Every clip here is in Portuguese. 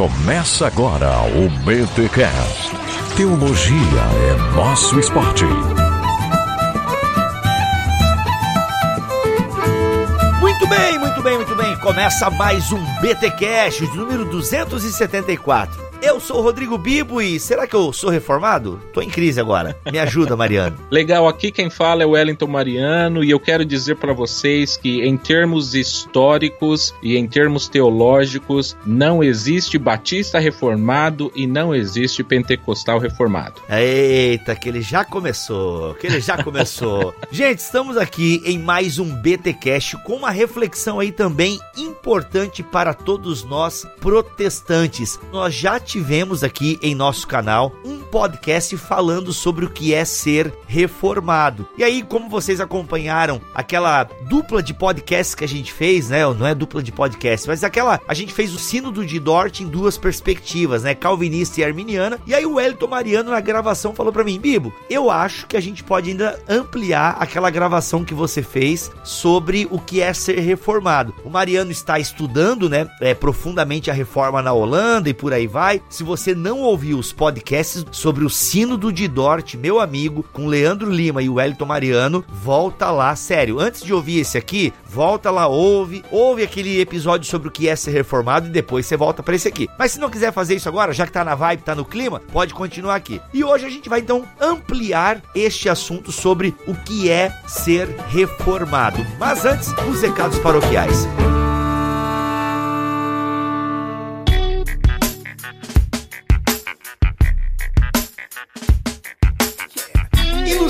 Começa agora o BTCast. Teologia é nosso esporte. Muito bem, muito bem, muito bem. Começa mais um BTcast, número 274. Eu sou o Rodrigo Bibo e será que eu sou reformado? Tô em crise agora. Me ajuda, Mariano. Legal, aqui quem fala é o Wellington Mariano e eu quero dizer para vocês que em termos históricos e em termos teológicos não existe batista reformado e não existe pentecostal reformado. Eita, que ele já começou, que ele já começou. Gente, estamos aqui em mais um BTcast com uma reflexão aí também importante para todos nós protestantes. Nós já tivemos aqui em nosso canal um podcast falando sobre o que é ser reformado. E aí, como vocês acompanharam aquela dupla de podcasts que a gente fez, né? Não é dupla de podcast, mas aquela. A gente fez o Sínodo de Dort em duas perspectivas, né? Calvinista e arminiana. E aí o Elton Mariano na gravação falou para mim, Bibo, eu acho que a gente pode ainda ampliar aquela gravação que você fez sobre o que é ser reformado. O Mariano está estudando, né? É, profundamente a reforma na Holanda e por aí vai. Se você não ouviu os podcasts sobre o Sínodo de Dort, meu amigo, com Leandro Lima e o Wellington Mariano, volta lá, sério. Antes de ouvir esse aqui, volta lá, ouve, ouve aquele episódio sobre o que é ser reformado e depois você volta para esse aqui. Mas se não quiser fazer isso agora, já que tá na vibe, tá no clima, pode continuar aqui. E hoje a gente vai então ampliar este assunto sobre o que é ser reformado. Mas antes, os recados paroquiais.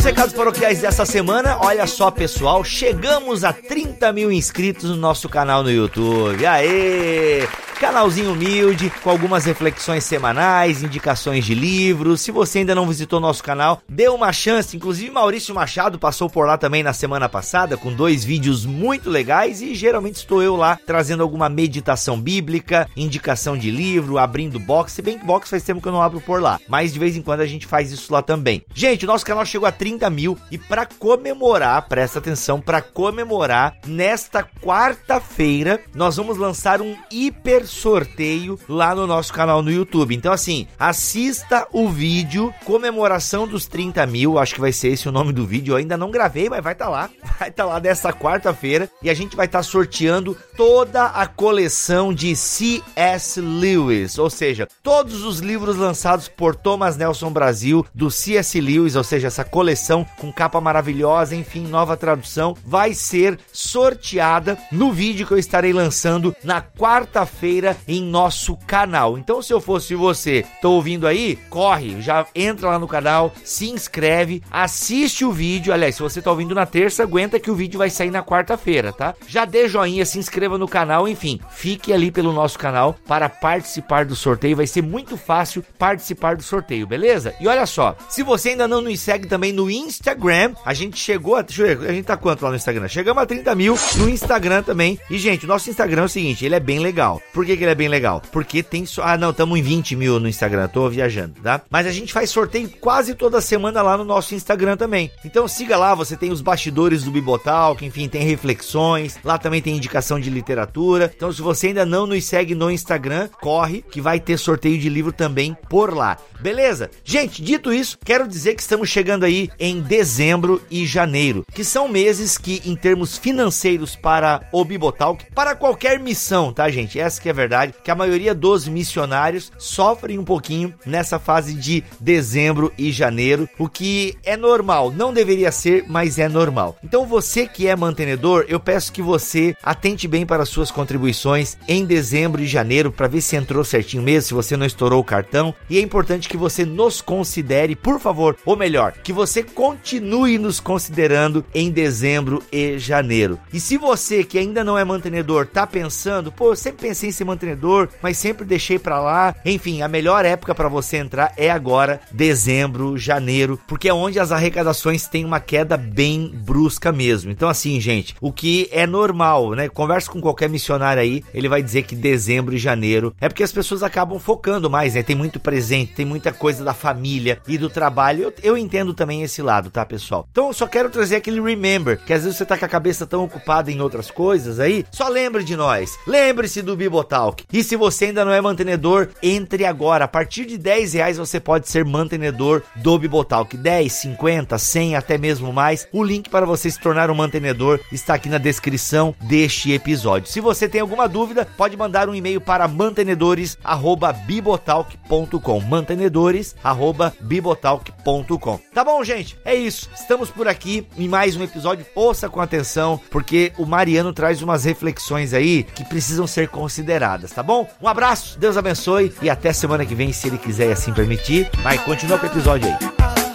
Os recados paroquiais dessa semana, olha só pessoal, chegamos a 30 mil inscritos no nosso canal no YouTube. Aê! Canalzinho humilde, com algumas reflexões semanais, indicações de livros. Se você ainda não visitou nosso canal, dê uma chance. Inclusive, Maurício Machado passou por lá também na semana passada, com dois vídeos muito legais. E geralmente estou eu lá trazendo alguma meditação bíblica, indicação de livro, abrindo box. Se bem que box faz tempo que eu não abro por lá, mas de vez em quando a gente faz isso lá também. Gente, o nosso canal chegou a 30 mil e para comemorar, presta atenção, para comemorar, nesta quarta-feira nós vamos lançar um hiper sorteio lá no nosso canal no YouTube. Então, assim, assista o vídeo comemoração dos 30 mil. Acho que vai ser esse o nome do vídeo. Eu ainda não gravei, mas vai estar tá lá. Vai estar tá lá dessa quarta-feira e a gente vai estar tá sorteando toda a coleção de C.S. Lewis, ou seja, todos os livros lançados por Thomas Nelson Brasil do C.S. Lewis, ou seja, essa coleção com capa maravilhosa, enfim, nova tradução, vai ser sorteada no vídeo que eu estarei lançando na quarta-feira em nosso canal. Então, se eu fosse você, tô ouvindo aí, corre, já entra lá no canal, se inscreve, assiste o vídeo. Aliás, se você tá ouvindo na terça, aguenta que o vídeo vai sair na quarta-feira, tá? Já dê joinha, se inscreva no canal, enfim, fique ali pelo nosso canal para participar do sorteio. Vai ser muito fácil participar do sorteio, beleza? E olha só, se você ainda não nos segue também no Instagram, a gente chegou a. Deixa eu ver, a gente tá quanto lá no Instagram? Chegamos a 30 mil no Instagram também. E, gente, o nosso Instagram é o seguinte: ele é bem legal. Por que, que ele é bem legal? Porque tem só. Ah, não, estamos em 20 mil no Instagram, tô viajando, tá? Mas a gente faz sorteio quase toda semana lá no nosso Instagram também. Então siga lá, você tem os bastidores do Bibotalk, enfim, tem reflexões. Lá também tem indicação de literatura. Então, se você ainda não nos segue no Instagram, corre que vai ter sorteio de livro também por lá. Beleza? Gente, dito isso, quero dizer que estamos chegando aí em dezembro e janeiro, que são meses que, em termos financeiros para o Bibotalk, para qualquer missão, tá, gente? Essa que é a verdade, que a maioria dos missionários sofrem um pouquinho nessa fase de dezembro e janeiro, o que é normal, não deveria ser, mas é normal. Então, você que é mantenedor, eu peço que você atente bem para as suas contribuições em dezembro e janeiro para ver se entrou certinho mesmo, se você não estourou o cartão. E é importante que você nos considere, por favor, ou melhor, que você continue nos considerando em dezembro e janeiro. E se você que ainda não é mantenedor tá pensando, pô, eu sempre pensei em ser mantenedor, mas sempre deixei para lá. Enfim, a melhor época para você entrar é agora, dezembro, janeiro, porque é onde as arrecadações têm uma queda bem brusca mesmo. Então assim, gente, o que é normal, né? Conversa com qualquer missionário aí, ele vai dizer que dezembro e janeiro é porque as pessoas acabam focando mais, né? Tem muito presente, tem muita coisa da família e do trabalho. Eu, eu entendo também esse lado, tá, pessoal? Então eu só quero trazer aquele remember, que às vezes você tá com a cabeça tão ocupada em outras coisas aí, só lembre de nós. Lembre-se do Bibotal E se você ainda não é mantenedor, entre agora. A partir de 10 reais você pode ser mantenedor do Bibotalk. 10, 50, 100, até mesmo mais. O link para você se tornar um mantenedor está aqui na descrição deste episódio. Se você tem alguma dúvida, pode mandar um e-mail para mantenedores@bibotalk.com. mantenedores@bibotalk.com. Tá bom, gente? É isso. Estamos por aqui em mais um episódio. Ouça com atenção, porque o Mariano traz umas reflexões aí que precisam ser consideradas, tá bom? Um abraço, Deus abençoe e até semana que vem, se ele quiser e assim permitir. Vai, continua com o episódio aí.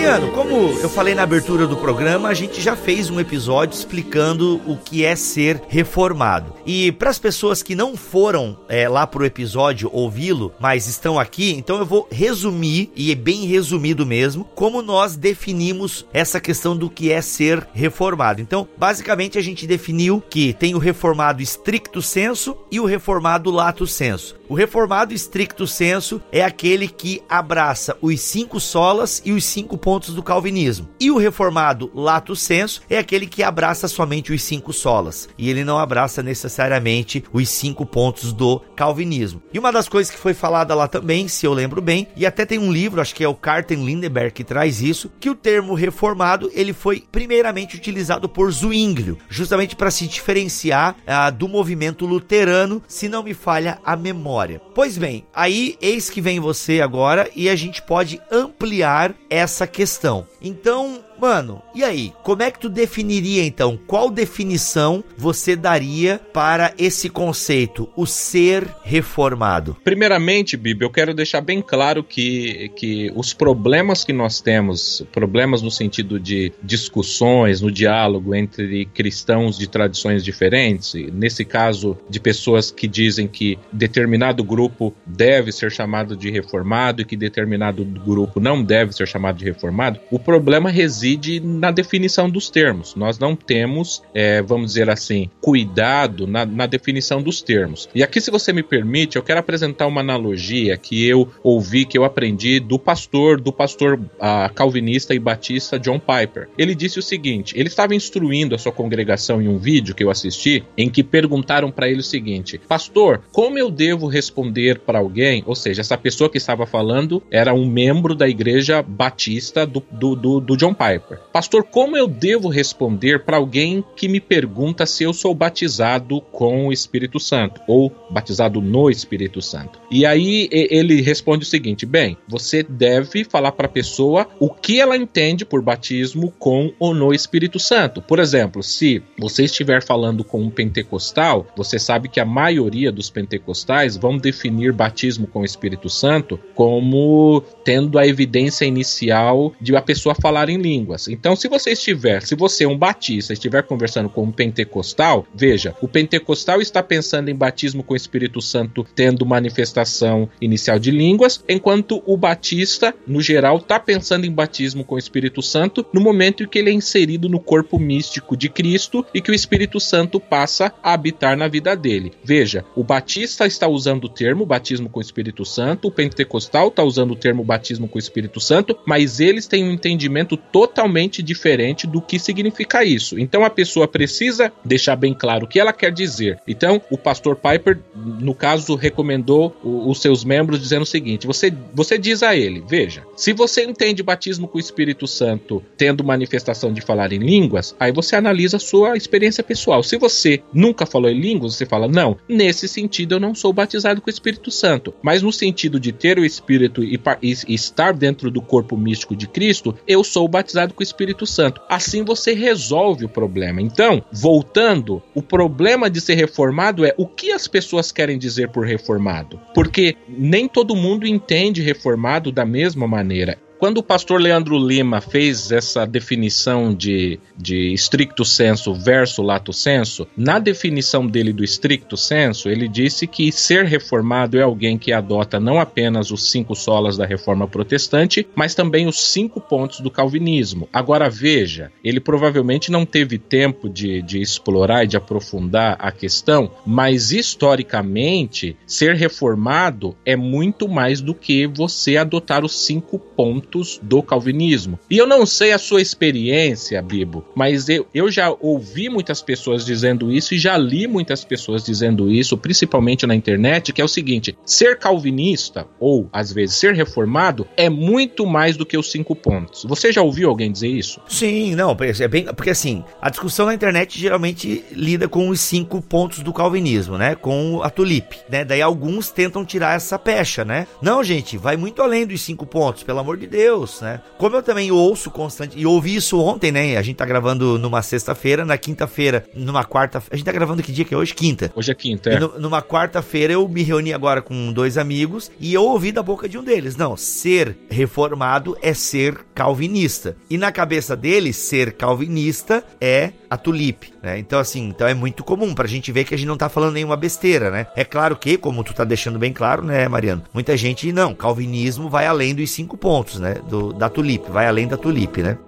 Mariano, como eu falei na abertura do programa, a gente já fez um episódio explicando o que é ser reformado. E para as pessoas que não foram é, lá pro episódio ouvi-lo, mas estão aqui, então eu vou resumir, e é bem resumido mesmo, como nós definimos essa questão do que é ser reformado. Então, basicamente, a gente definiu que tem o reformado estricto senso e o reformado lato senso. O reformado estricto senso é aquele que abraça os cinco solas e os cinco pontos do calvinismo. E o reformado lato senso é aquele que abraça somente os cinco solas e ele não abraça necessariamente os cinco pontos do calvinismo. E uma das coisas que foi falada lá também, se eu lembro bem, e até tem um livro, acho que é o Carten Lindenberg que traz isso, que o termo reformado ele foi primeiramente utilizado por Zwinglio, justamente para se diferenciar ah, do movimento luterano, se não me falha a memória Pois bem, aí eis que vem você agora e a gente pode ampliar essa questão. Então, Mano, e aí? Como é que tu definiria então? Qual definição você daria para esse conceito, o ser reformado? Primeiramente, Bibi, eu quero deixar bem claro que, que os problemas que nós temos, problemas no sentido de discussões, no diálogo entre cristãos de tradições diferentes, nesse caso de pessoas que dizem que determinado grupo deve ser chamado de reformado e que determinado grupo não deve ser chamado de reformado, o problema reside reside na definição dos termos. Nós não temos, é, vamos dizer assim, cuidado na, na, definição dos termos. E aqui, se você me permite, eu quero apresentar uma analogia que eu ouvi, que eu aprendi do pastor, do pastor uh, calvinista e batista John Piper. Ele disse o seguinte: ele estava instruindo a sua congregação em um vídeo que eu assisti, em que perguntaram para ele o seguinte: Pastor, como eu devo responder para alguém? Ou seja, essa pessoa que estava falando era um membro da igreja batista do, do, do, do John Piper. Piper. Pastor, como eu devo responder para alguém que me pergunta se eu sou batizado com o Espírito Santo ou batizado no Espírito Santo? E aí ele responde o seguinte: bem, você deve falar para a pessoa o que ela entende por batismo com ou no Espírito Santo. Por exemplo, se você estiver falando com um pentecostal, você sabe que a maioria dos pentecostais vão definir batismo com o Espírito Santo como tendo a evidência inicial de a pessoa falar em língua línguas. Então, se você estiver, se você, um batista, estiver conversando com um pentecostal, veja, o pentecostal está pensando em batismo com o Espírito Santo tendo manifestação inicial de línguas, enquanto o batista, no geral, está pensando em batismo com o Espírito Santo no momento em que ele é inserido no corpo místico de Cristo e que o Espírito Santo passa a habitar na vida dele. Veja, o batista está usando o termo batismo com o Espírito Santo, o pentecostal está usando o termo batismo com o Espírito Santo, mas eles têm um entendimento totalmente totalmente diferente do que significa isso. Então a pessoa precisa deixar bem claro o que ela quer dizer. Então o pastor Piper, no caso, recomendou os seus membros dizendo o seguinte: você, você diz a ele, veja, se você entende batismo com o Espírito Santo tendo manifestação de falar em línguas, aí você analisa a sua experiência pessoal. Se você nunca falou em línguas, você fala, não, nesse sentido eu não sou batizado com o Espírito Santo. Mas no sentido de ter o Espírito e, e estar dentro do corpo místico de Cristo, eu sou batizado com o Espírito Santo. Assim você resolve o problema. Então, voltando, o problema de ser reformado é o que as pessoas querem dizer por reformado. Porque nem todo mundo entende reformado da mesma maneira quando o pastor Leandro Lima fez essa definição de, de stricto senso versus lato senso, na definição dele do stricto senso, ele disse que ser reformado é alguém que adota não apenas os cinco solas da reforma protestante, mas também os cinco pontos do calvinismo. Agora veja, ele provavelmente não teve tempo de, de explorar e de aprofundar a questão, mas historicamente, ser reformado é muito mais do que você adotar os cinco pontos do calvinismo. E eu não sei a sua experiência, Bibo, mas eu, eu já ouvi muitas pessoas dizendo isso e já li muitas pessoas dizendo isso, principalmente na internet, que é o seguinte: ser calvinista, ou às vezes ser reformado, é muito mais do que os cinco pontos. Você já ouviu alguém dizer isso? Sim, não, é bem. Porque assim, a discussão na internet geralmente lida com os cinco pontos do calvinismo, né? Com a tulipe, né? Daí alguns tentam tirar essa pecha, né? Não, gente, vai muito além dos cinco pontos, pelo amor de Deus, né? Como eu também ouço constante, e ouvi isso ontem, né? A gente tá gravando numa sexta-feira, na quinta-feira, numa quarta. A gente tá gravando que dia que é hoje? Quinta. Hoje é quinta, é. No, numa quarta-feira eu me reuni agora com dois amigos e eu ouvi da boca de um deles. Não, ser reformado é ser calvinista. E na cabeça deles, ser calvinista é a tulipe, né? Então, assim, então é muito comum pra gente ver que a gente não tá falando nenhuma besteira, né? É claro que, como tu tá deixando bem claro, né, Mariano? Muita gente, não, calvinismo vai além dos cinco pontos, né? Do, da tulipe, vai além da tulipe, né?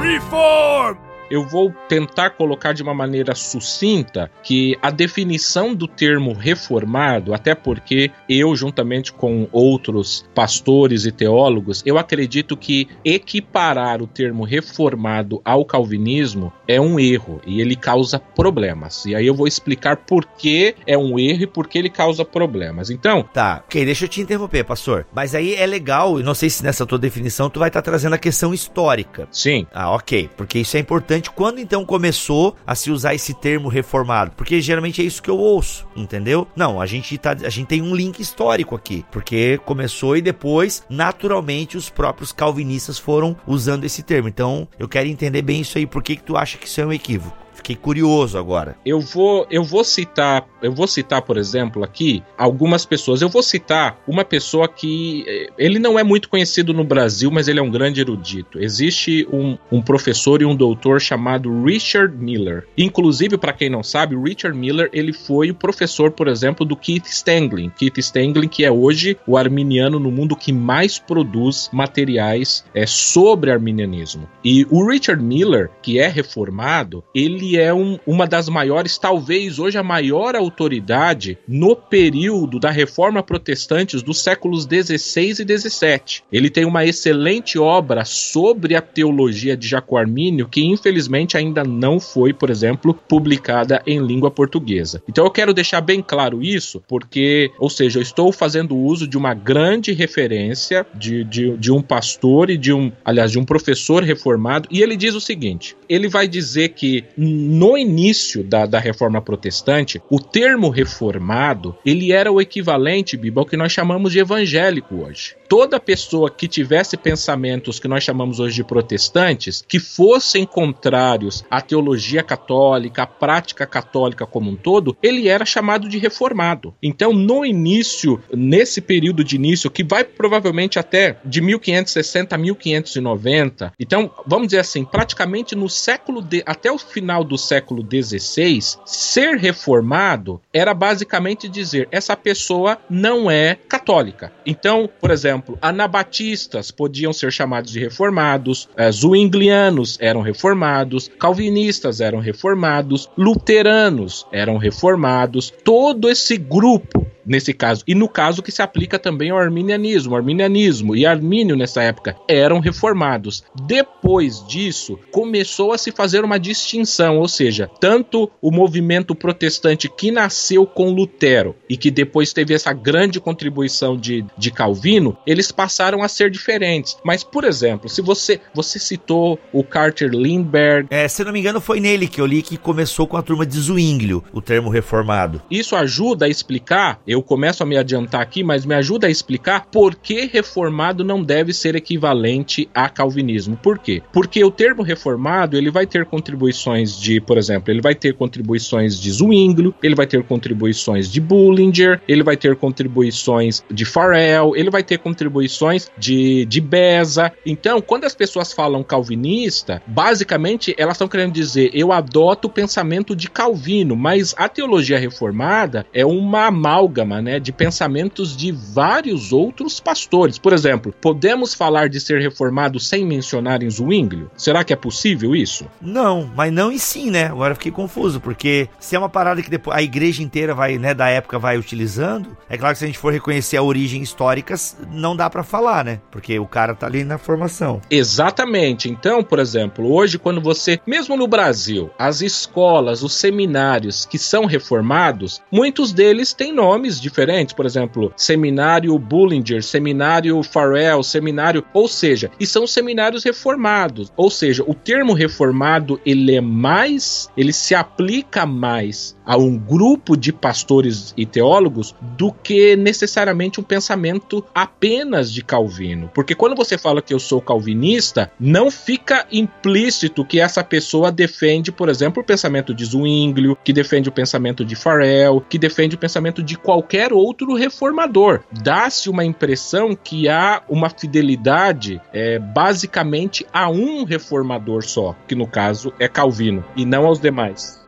Reform! Eu vou tentar colocar de uma maneira sucinta que a definição do termo reformado, até porque eu, juntamente com outros pastores e teólogos, eu acredito que equiparar o termo reformado ao calvinismo é um erro e ele causa problemas. E aí eu vou explicar por que é um erro e por que ele causa problemas. Então. Tá, ok, deixa eu te interromper, pastor. Mas aí é legal, não sei se nessa tua definição tu vai estar trazendo a questão histórica. Sim. Ah, ok, porque isso é importante importante quando então começou a se usar esse termo reformado, porque geralmente é isso que eu ouço, entendeu? Não, a gente tá, a gente tem um link histórico aqui, porque começou e depois, naturalmente, os próprios calvinistas foram usando esse termo. Então, eu quero entender bem isso aí, por que que tu acha que isso é um equívoco? Fiquei curioso agora. Eu vou, eu vou citar, eu vou citar, por exemplo, aqui algumas pessoas. Eu vou citar uma pessoa que eh, ele não é muito conhecido no Brasil, mas ele é um grande erudito. Existe um, um professor e um doutor chamado Richard Miller. Inclusive, para quem não sabe, Richard Miller ele foi o professor, por exemplo, do Keith Stanglin. Keith Stanglin, que é hoje o arminiano no mundo que mais produz materiais é, sobre arminianismo. E o Richard Miller, que é reformado, ele é um, uma das maiores, talvez hoje a maior autoridade no período da reforma protestante dos séculos 16 e 17. Ele tem uma excelente obra sobre a teologia de Jaco Armínio que infelizmente ainda não foi, por exemplo, publicada em língua portuguesa. Então eu quero deixar bem claro isso, porque, ou seja, eu estou fazendo uso de uma grande referência de, de, de um pastor e de um, aliás, de um professor reformado, e ele diz o seguinte: ele vai dizer que no início da, da reforma protestante, o termo reformado ele era o equivalente, Biba, ao que nós chamamos de evangélico hoje toda pessoa que tivesse pensamentos que nós chamamos hoje de protestantes, que fossem contrários à teologia católica, à prática católica como um todo, ele era chamado de reformado. Então, no início, nesse período de início, que vai provavelmente até de 1560 a 1590, então, vamos dizer assim, praticamente no século de, até o final do século XVI, ser reformado era basicamente dizer essa pessoa não é católica. Então, por exemplo, anabatistas podiam ser chamados de reformados, é, zwinglianos eram reformados, calvinistas eram reformados, luteranos eram reformados. Todo esse grupo nesse caso. E no caso que se aplica também ao arminianismo. O arminianismo e Armínio nessa época eram reformados. Depois disso, começou a se fazer uma distinção, ou seja, tanto o movimento protestante que nasceu com Lutero e que depois teve essa grande contribuição de, de Calvino, eles passaram a ser diferentes. Mas, por exemplo, se você você citou o Carter Lindbergh. É, se não me engano, foi nele que eu li que começou com a turma de Zwinglio, o termo reformado. Isso ajuda a explicar. Eu eu começo a me adiantar aqui, mas me ajuda a explicar por que reformado não deve ser equivalente a calvinismo. Por quê? Porque o termo reformado, ele vai ter contribuições de, por exemplo, ele vai ter contribuições de Zwinglio, ele vai ter contribuições de Bullinger, ele vai ter contribuições de Farel, ele vai ter contribuições de, de Beza. Então, quando as pessoas falam calvinista, basicamente elas estão querendo dizer eu adoto o pensamento de Calvino, mas a teologia reformada é uma amálgama né, de pensamentos de vários outros pastores. Por exemplo, podemos falar de ser reformado sem mencionar em Zwinglio? Será que é possível isso? Não, mas não e sim, né? Agora fiquei confuso, porque se é uma parada que depois a igreja inteira vai, né, da época vai utilizando, é claro que se a gente for reconhecer a origem histórica, não dá para falar, né? Porque o cara tá ali na formação. Exatamente. Então, por exemplo, hoje quando você, mesmo no Brasil, as escolas, os seminários que são reformados, muitos deles têm nomes diferentes, por exemplo, Seminário Bullinger, Seminário Farrell, Seminário, ou seja, e são seminários reformados. Ou seja, o termo reformado ele é mais, ele se aplica mais a um grupo de pastores e teólogos do que necessariamente um pensamento apenas de Calvino. Porque quando você fala que eu sou calvinista, não fica implícito que essa pessoa defende, por exemplo, o pensamento de Zwinglio, que defende o pensamento de Farel, que defende o pensamento de qualquer outro reformador. Dá-se uma impressão que há uma fidelidade é, basicamente a um reformador só, que no caso é Calvino, e não aos demais.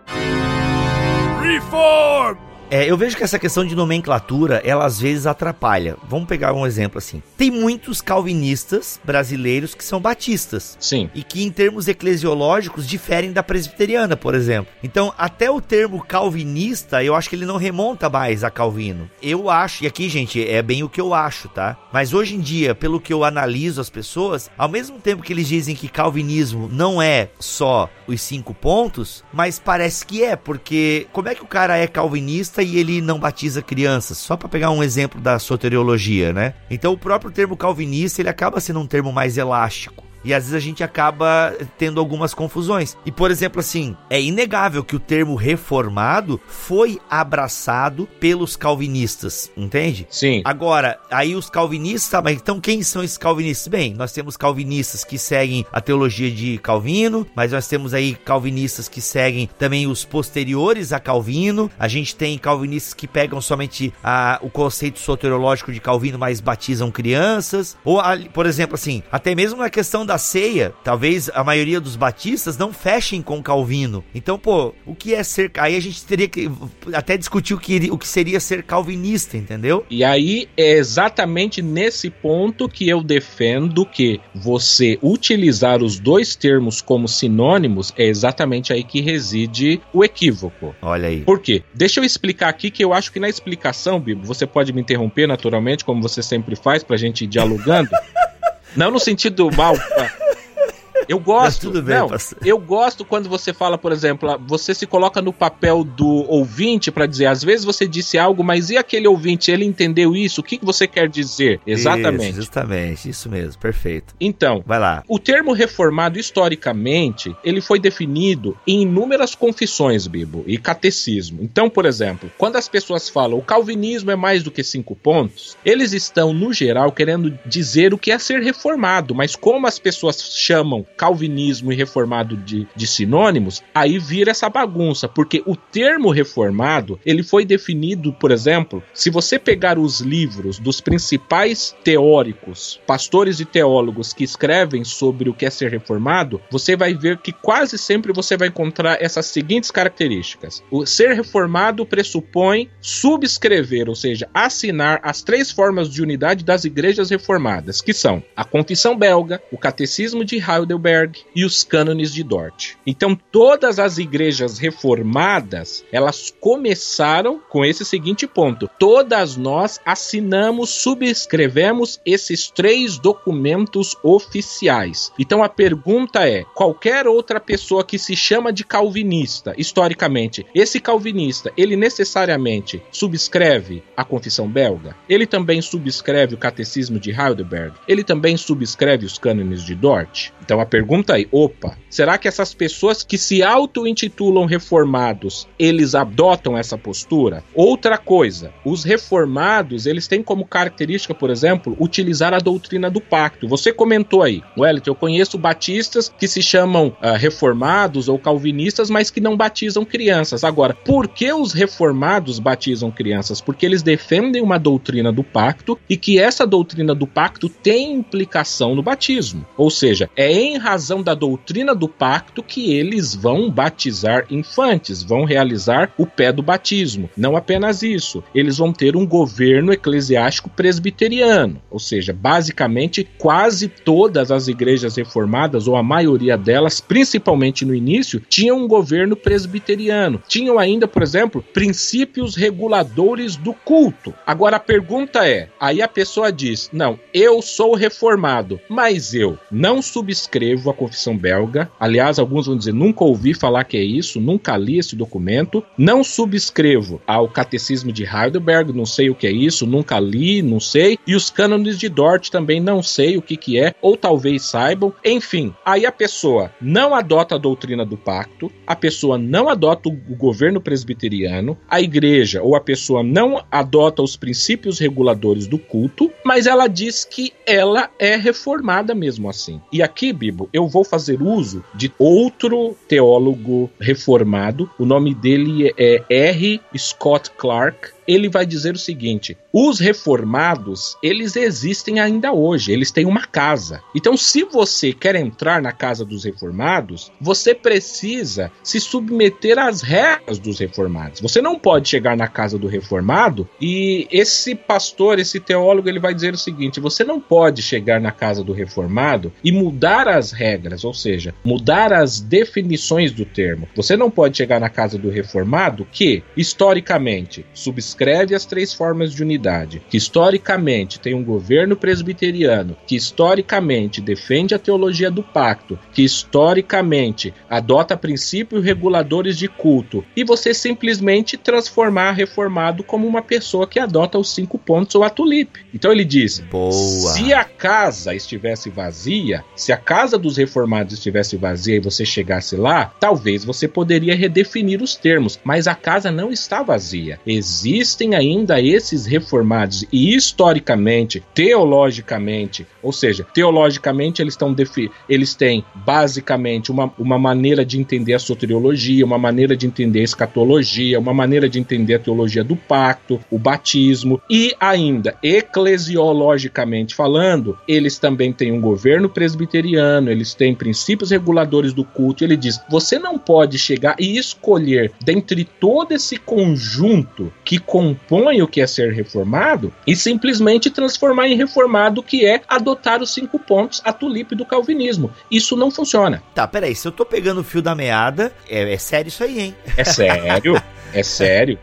É, eu vejo que essa questão de nomenclatura, ela às vezes atrapalha. Vamos pegar um exemplo assim. Tem muitos calvinistas brasileiros que são batistas. Sim. E que em termos eclesiológicos diferem da presbiteriana, por exemplo. Então, até o termo calvinista, eu acho que ele não remonta mais a Calvino. Eu acho, e aqui, gente, é bem o que eu acho, tá? Mas hoje em dia, pelo que eu analiso as pessoas, ao mesmo tempo que eles dizem que calvinismo não é só os cinco pontos, mas parece que é, porque como é que o cara é calvinista e ele não batiza crianças? Só para pegar um exemplo da soteriologia, né? Então o próprio termo calvinista ele acaba sendo um termo mais elástico. E às vezes a gente acaba tendo algumas confusões. E por exemplo, assim, é inegável que o termo reformado foi abraçado pelos calvinistas, entende? Sim. Agora, aí os calvinistas, tá, mas então quem são esses calvinistas? Bem, nós temos calvinistas que seguem a teologia de Calvino, mas nós temos aí calvinistas que seguem também os posteriores a Calvino. A gente tem calvinistas que pegam somente a, o conceito soteriológico de Calvino, mas batizam crianças. Ou, por exemplo, assim, até mesmo na questão da ceia, talvez a maioria dos batistas não fechem com Calvino. Então, pô, o que é ser. Aí a gente teria que até discutir o que, o que seria ser calvinista, entendeu? E aí é exatamente nesse ponto que eu defendo que você utilizar os dois termos como sinônimos é exatamente aí que reside o equívoco. Olha aí. Por quê? Deixa eu explicar aqui que eu acho que na explicação, Bibo, você pode me interromper naturalmente, como você sempre faz, pra gente ir dialogando. Não no sentido mal. Eu gosto. bem, não, eu gosto quando você fala, por exemplo, você se coloca no papel do ouvinte para dizer, às vezes você disse algo, mas e aquele ouvinte, ele entendeu isso? O que, que você quer dizer? Exatamente. Isso, justamente, isso mesmo, perfeito. Então, vai lá. O termo reformado historicamente, ele foi definido em inúmeras confissões, Bibo, e catecismo. Então, por exemplo, quando as pessoas falam o calvinismo é mais do que cinco pontos, eles estão no geral querendo dizer o que é ser reformado, mas como as pessoas chamam calvinismo e reformado de, de sinônimos, aí vira essa bagunça, porque o termo reformado, ele foi definido, por exemplo, se você pegar os livros dos principais teóricos, pastores e teólogos que escrevem sobre o que é ser reformado, você vai ver que quase sempre você vai encontrar essas seguintes características. O ser reformado pressupõe subscrever, ou seja, assinar as três formas de unidade das igrejas reformadas, que são a Confissão Belga, o Catecismo de Heidelberg Wittenberg e os cânones de Dort. Então, todas as igrejas reformadas, elas começaram com esse seguinte ponto: todas nós assinamos, subscrevemos esses três documentos oficiais. Então, a pergunta é: qualquer outra pessoa que se chama de calvinista, historicamente, esse calvinista, ele necessariamente subscreve a Confissão Belga? Ele também subscreve o Catecismo de Heidelberg? Ele também subscreve os cânones de Dort? Então, a pergunta aí, opa, será que essas pessoas que se auto-intitulam reformados, eles adotam essa postura? Outra coisa, os reformados, eles têm como característica, por exemplo, utilizar a doutrina do pacto. Você comentou aí, Wellington, eu conheço batistas que se chamam uh, reformados ou calvinistas, mas que não batizam crianças. Agora, por que os reformados batizam crianças? Porque eles defendem uma doutrina do pacto e que essa doutrina do pacto tem implicação no batismo. Ou seja, é em razão da doutrina do pacto que eles vão batizar infantes, vão realizar o pé do batismo. Não apenas isso, eles vão ter um governo eclesiástico presbiteriano, ou seja, basicamente quase todas as igrejas reformadas, ou a maioria delas, principalmente no início, tinham um governo presbiteriano. Tinham ainda, por exemplo, princípios reguladores do culto. Agora a pergunta é: aí a pessoa diz, não, eu sou reformado, mas eu não subscrevo a confissão belga. Aliás, alguns vão dizer, nunca ouvi falar que é isso, nunca li esse documento, não subscrevo ao catecismo de Heidelberg, não sei o que é isso, nunca li, não sei, e os cânones de Dort também não sei o que que é, ou talvez saibam. Enfim, aí a pessoa não adota a doutrina do pacto, a pessoa não adota o governo presbiteriano, a igreja ou a pessoa não adota os princípios reguladores do culto, mas ela diz que ela é reformada mesmo assim. E aqui, Eu vou fazer uso de outro teólogo reformado, o nome dele é R. Scott Clark, ele vai dizer o seguinte: os reformados, eles existem ainda hoje, eles têm uma casa. Então, se você quer entrar na casa dos reformados, você precisa se submeter às regras dos reformados. Você não pode chegar na casa do reformado e esse pastor, esse teólogo, ele vai dizer o seguinte: você não pode chegar na casa do reformado e mudar as regras, ou seja, mudar as definições do termo. Você não pode chegar na casa do reformado que, historicamente, subscreve as três formas de unidade, que historicamente tem um governo presbiteriano, que historicamente defende a teologia do pacto, que historicamente adota princípios reguladores de culto, e você simplesmente transformar reformado como uma pessoa que adota os cinco pontos ou a tulipe. Então ele diz: Boa. se a casa estivesse vazia, se a casa dos reformados estivesse vazia e você chegasse lá, talvez você poderia redefinir os termos, mas a casa não está vazia. Existe existem ainda esses reformados e historicamente, teologicamente, ou seja, teologicamente eles estão eles têm basicamente uma, uma maneira de entender a soteriologia, uma maneira de entender a escatologia, uma maneira de entender a teologia do pacto, o batismo e ainda eclesiologicamente falando, eles também têm um governo presbiteriano, eles têm princípios reguladores do culto. Ele diz: você não pode chegar e escolher dentre todo esse conjunto que compõe o que é ser reformado e simplesmente transformar em reformado, que é adotar os cinco pontos, a tulipe do calvinismo. Isso não funciona. Tá, peraí, se eu tô pegando o fio da meada, é, é sério isso aí, hein? É sério, é sério.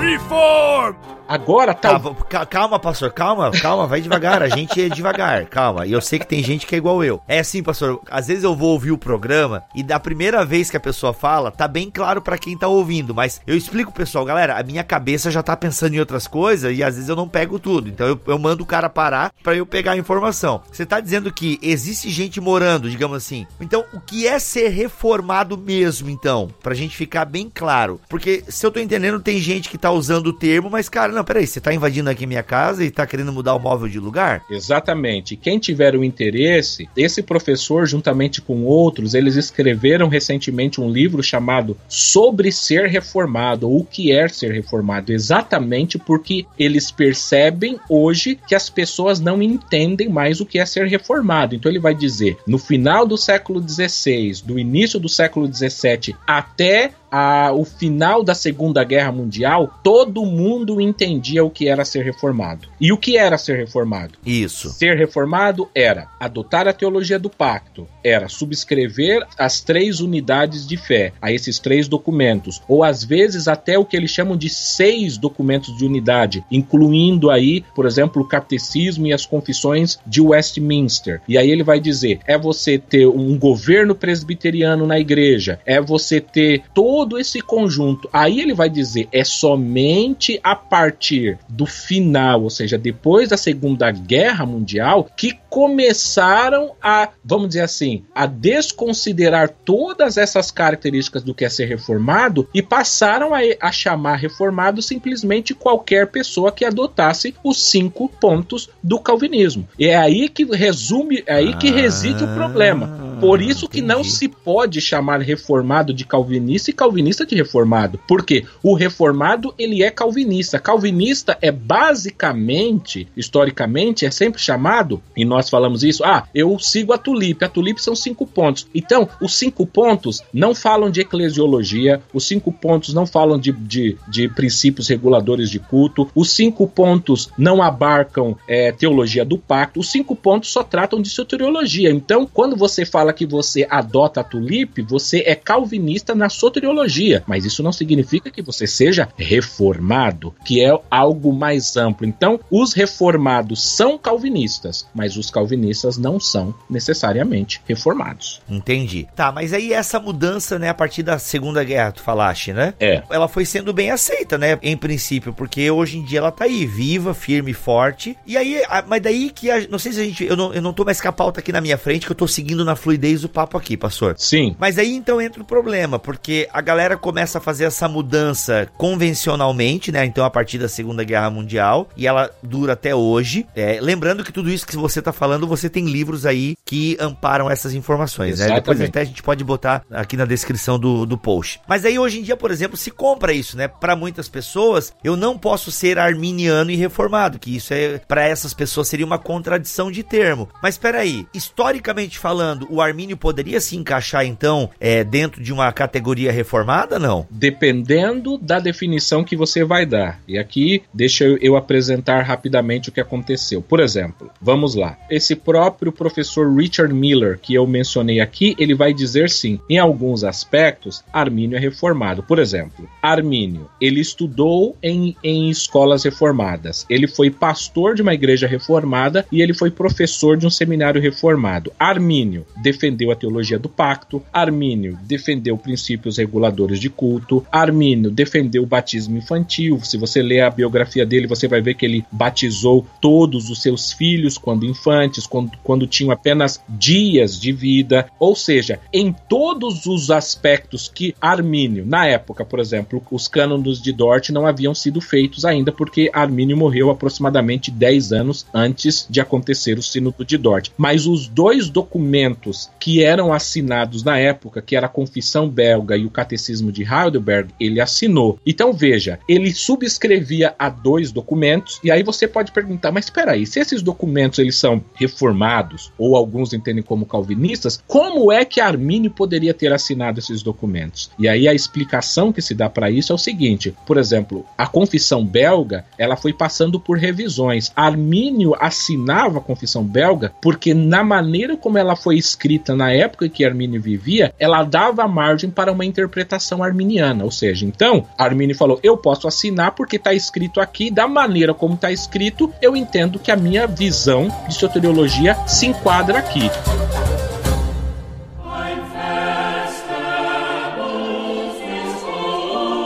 Reform! Agora tá. tá calma, pastor, calma, calma, vai devagar. A gente é devagar, calma. E eu sei que tem gente que é igual eu. É assim, pastor. Às vezes eu vou ouvir o programa e da primeira vez que a pessoa fala, tá bem claro para quem tá ouvindo. Mas eu explico, pessoal, galera, a minha cabeça já tá pensando em outras coisas e às vezes eu não pego tudo. Então eu, eu mando o cara parar para eu pegar a informação. Você tá dizendo que existe gente morando, digamos assim. Então, o que é ser reformado mesmo, então? Pra gente ficar bem claro. Porque se eu tô entendendo, tem gente que tá usando o termo, mas, cara, não, peraí, você tá invadindo aqui minha casa e tá querendo mudar o móvel de lugar? Exatamente. Quem tiver o interesse, esse professor, juntamente com outros, eles escreveram recentemente um livro chamado Sobre Ser Reformado, ou o que é ser reformado, exatamente porque eles percebem hoje que as pessoas não entendem mais o que é ser reformado. Então ele vai dizer, no final do século XVI, do início do século XVII até a, o final da Segunda Guerra Mundial, todo mundo entendia o que era ser reformado. E o que era ser reformado? Isso. Ser reformado era adotar a teologia do pacto, era subscrever as três unidades de fé a esses três documentos, ou às vezes até o que eles chamam de seis documentos de unidade, incluindo aí, por exemplo, o catecismo e as confissões de Westminster. E aí ele vai dizer: é você ter um governo presbiteriano na igreja, é você ter todo todo esse conjunto. Aí ele vai dizer: é somente a partir do final, ou seja, depois da Segunda Guerra Mundial, que começaram a, vamos dizer assim, a desconsiderar todas essas características do que é ser reformado e passaram a, a chamar reformado simplesmente qualquer pessoa que adotasse os cinco pontos do calvinismo. E é aí que resume, é aí que reside o problema. Por isso que não se pode chamar reformado de calvinista e calvinista de reformado. Porque o reformado ele é calvinista. Calvinista é basicamente, historicamente, é sempre chamado, e nós falamos isso, ah, eu sigo a tulipe. A tulipe são cinco pontos. Então, os cinco pontos não falam de eclesiologia, os cinco pontos não falam de, de, de princípios reguladores de culto, os cinco pontos não abarcam é, teologia do pacto, os cinco pontos só tratam de soteriologia. Então, quando você fala que você adota a tulipe, você é calvinista na soteriologia, mas isso não significa que você seja reformado, que é algo mais amplo. Então, os reformados são calvinistas, mas os calvinistas não são necessariamente reformados. Entendi. Tá, mas aí essa mudança, né, a partir da Segunda Guerra, tu falaste, né? É. Ela foi sendo bem aceita, né, em princípio, porque hoje em dia ela tá aí, viva, firme e forte. E aí, mas daí que, a, não sei se a gente, eu não, eu não tô mais com a pauta aqui na minha frente, que eu tô seguindo na fluidez o papo aqui, pastor. Sim. Mas aí então entra o problema, porque a galera começa a fazer essa mudança convencionalmente, né? Então a partir da Segunda Guerra Mundial e ela dura até hoje. É, lembrando que tudo isso que você tá falando, você tem livros aí que amparam essas informações, né? Depois até a gente pode botar aqui na descrição do, do post. Mas aí hoje em dia, por exemplo, se compra isso, né? Para muitas pessoas, eu não posso ser arminiano e reformado, que isso é para essas pessoas seria uma contradição de termo. Mas espera aí, historicamente falando, o Armínio poderia se encaixar então é, dentro de uma categoria reformada, não? Dependendo da definição que você vai dar. E aqui deixa eu apresentar rapidamente o que aconteceu. Por exemplo, vamos lá. Esse próprio professor Richard Miller que eu mencionei aqui, ele vai dizer sim, em alguns aspectos, Armínio é reformado. Por exemplo, Armínio, ele estudou em, em escolas reformadas. Ele foi pastor de uma igreja reformada e ele foi professor de um seminário reformado. Armínio defendeu a teologia do pacto, Armínio defendeu princípios reguladores de culto, Armínio defendeu o batismo infantil. Se você ler a biografia dele, você vai ver que ele batizou todos os seus filhos quando infantes, quando, quando tinham apenas dias de vida. Ou seja, em todos os aspectos que Armínio, na época, por exemplo, os cânones de Dort não haviam sido feitos ainda, porque Armínio morreu aproximadamente 10 anos antes de acontecer o Sínodo de Dort. Mas os dois documentos que eram assinados na época, que era a Confissão Belga e o Catecismo de Heidelberg, ele assinou. Então veja, ele subscrevia a dois documentos e aí você pode perguntar, mas espera aí, se esses documentos eles são reformados ou alguns entendem como calvinistas, como é que Armínio poderia ter assinado esses documentos? E aí a explicação que se dá para isso é o seguinte, por exemplo, a Confissão Belga, ela foi passando por revisões. Armínio assinava a Confissão Belga porque na maneira como ela foi escrita escrita na época que Armínio vivia, ela dava margem para uma interpretação arminiana. Ou seja, então, Armínio falou: eu posso assinar porque está escrito aqui, da maneira como está escrito, eu entendo que a minha visão de soteriologia se enquadra aqui.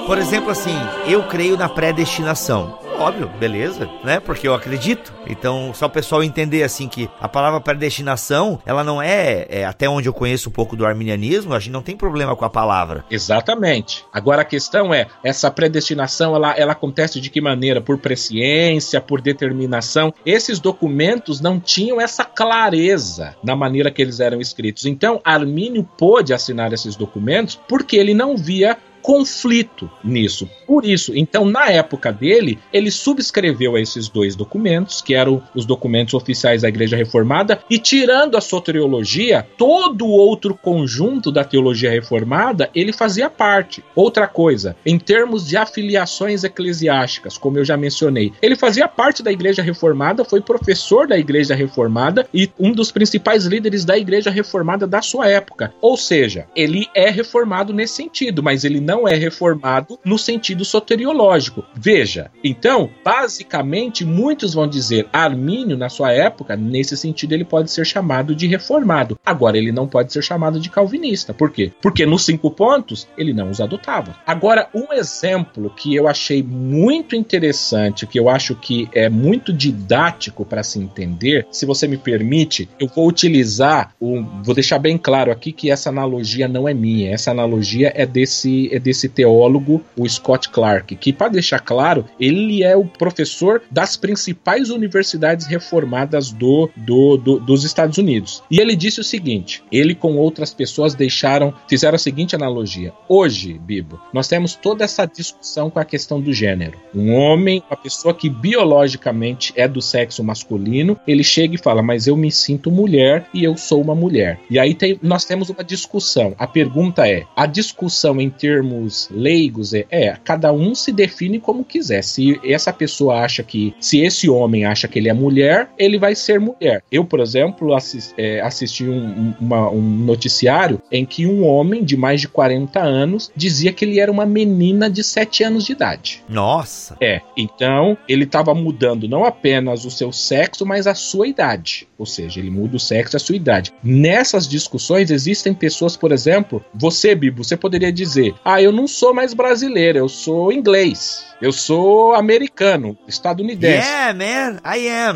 Por exemplo, assim, eu creio na predestinação óbvio, beleza, né? Porque eu acredito. Então, só o pessoal entender assim que a palavra predestinação, ela não é, é, até onde eu conheço um pouco do arminianismo, a gente não tem problema com a palavra. Exatamente. Agora a questão é, essa predestinação, ela, ela acontece de que maneira? Por presciência, por determinação. Esses documentos não tinham essa clareza na maneira que eles eram escritos. Então, Armínio pôde assinar esses documentos porque ele não via conflito nisso. Por isso, então, na época dele, ele subscreveu esses dois documentos, que eram os documentos oficiais da Igreja Reformada, e tirando a soteriologia, todo outro conjunto da teologia reformada, ele fazia parte. Outra coisa, em termos de afiliações eclesiásticas, como eu já mencionei, ele fazia parte da Igreja Reformada, foi professor da Igreja Reformada e um dos principais líderes da Igreja Reformada da sua época. Ou seja, ele é reformado nesse sentido, mas ele não é reformado no sentido soteriológico. Veja, então, basicamente, muitos vão dizer Armínio, na sua época, nesse sentido, ele pode ser chamado de reformado. Agora, ele não pode ser chamado de calvinista. Por quê? Porque nos cinco pontos, ele não os adotava. Agora, um exemplo que eu achei muito interessante, que eu acho que é muito didático para se entender, se você me permite, eu vou utilizar, um, vou deixar bem claro aqui que essa analogia não é minha, essa analogia é desse, desse teólogo, o Scott Clark, que, para deixar claro, ele é o professor das principais universidades reformadas do, do, do, dos Estados Unidos. E ele disse o seguinte: ele com outras pessoas deixaram, fizeram a seguinte analogia. Hoje, Bibo, nós temos toda essa discussão com a questão do gênero. Um homem, uma pessoa que biologicamente é do sexo masculino, ele chega e fala, mas eu me sinto mulher e eu sou uma mulher. E aí tem, nós temos uma discussão. A pergunta é: a discussão em termos leigos é, é cada um se define como quiser. Se essa pessoa acha que, se esse homem acha que ele é mulher, ele vai ser mulher. Eu, por exemplo, assist, é, assisti um, uma, um noticiário em que um homem de mais de 40 anos dizia que ele era uma menina de 7 anos de idade. Nossa! É, então ele estava mudando não apenas o seu sexo, mas a sua idade. Ou seja, ele muda o sexo e a sua idade. Nessas discussões existem pessoas, por exemplo, você, Bibo, você poderia dizer: Ah, eu não sou mais brasileiro, eu sou inglês. Eu sou americano, estadunidense. Yeah, man, I am.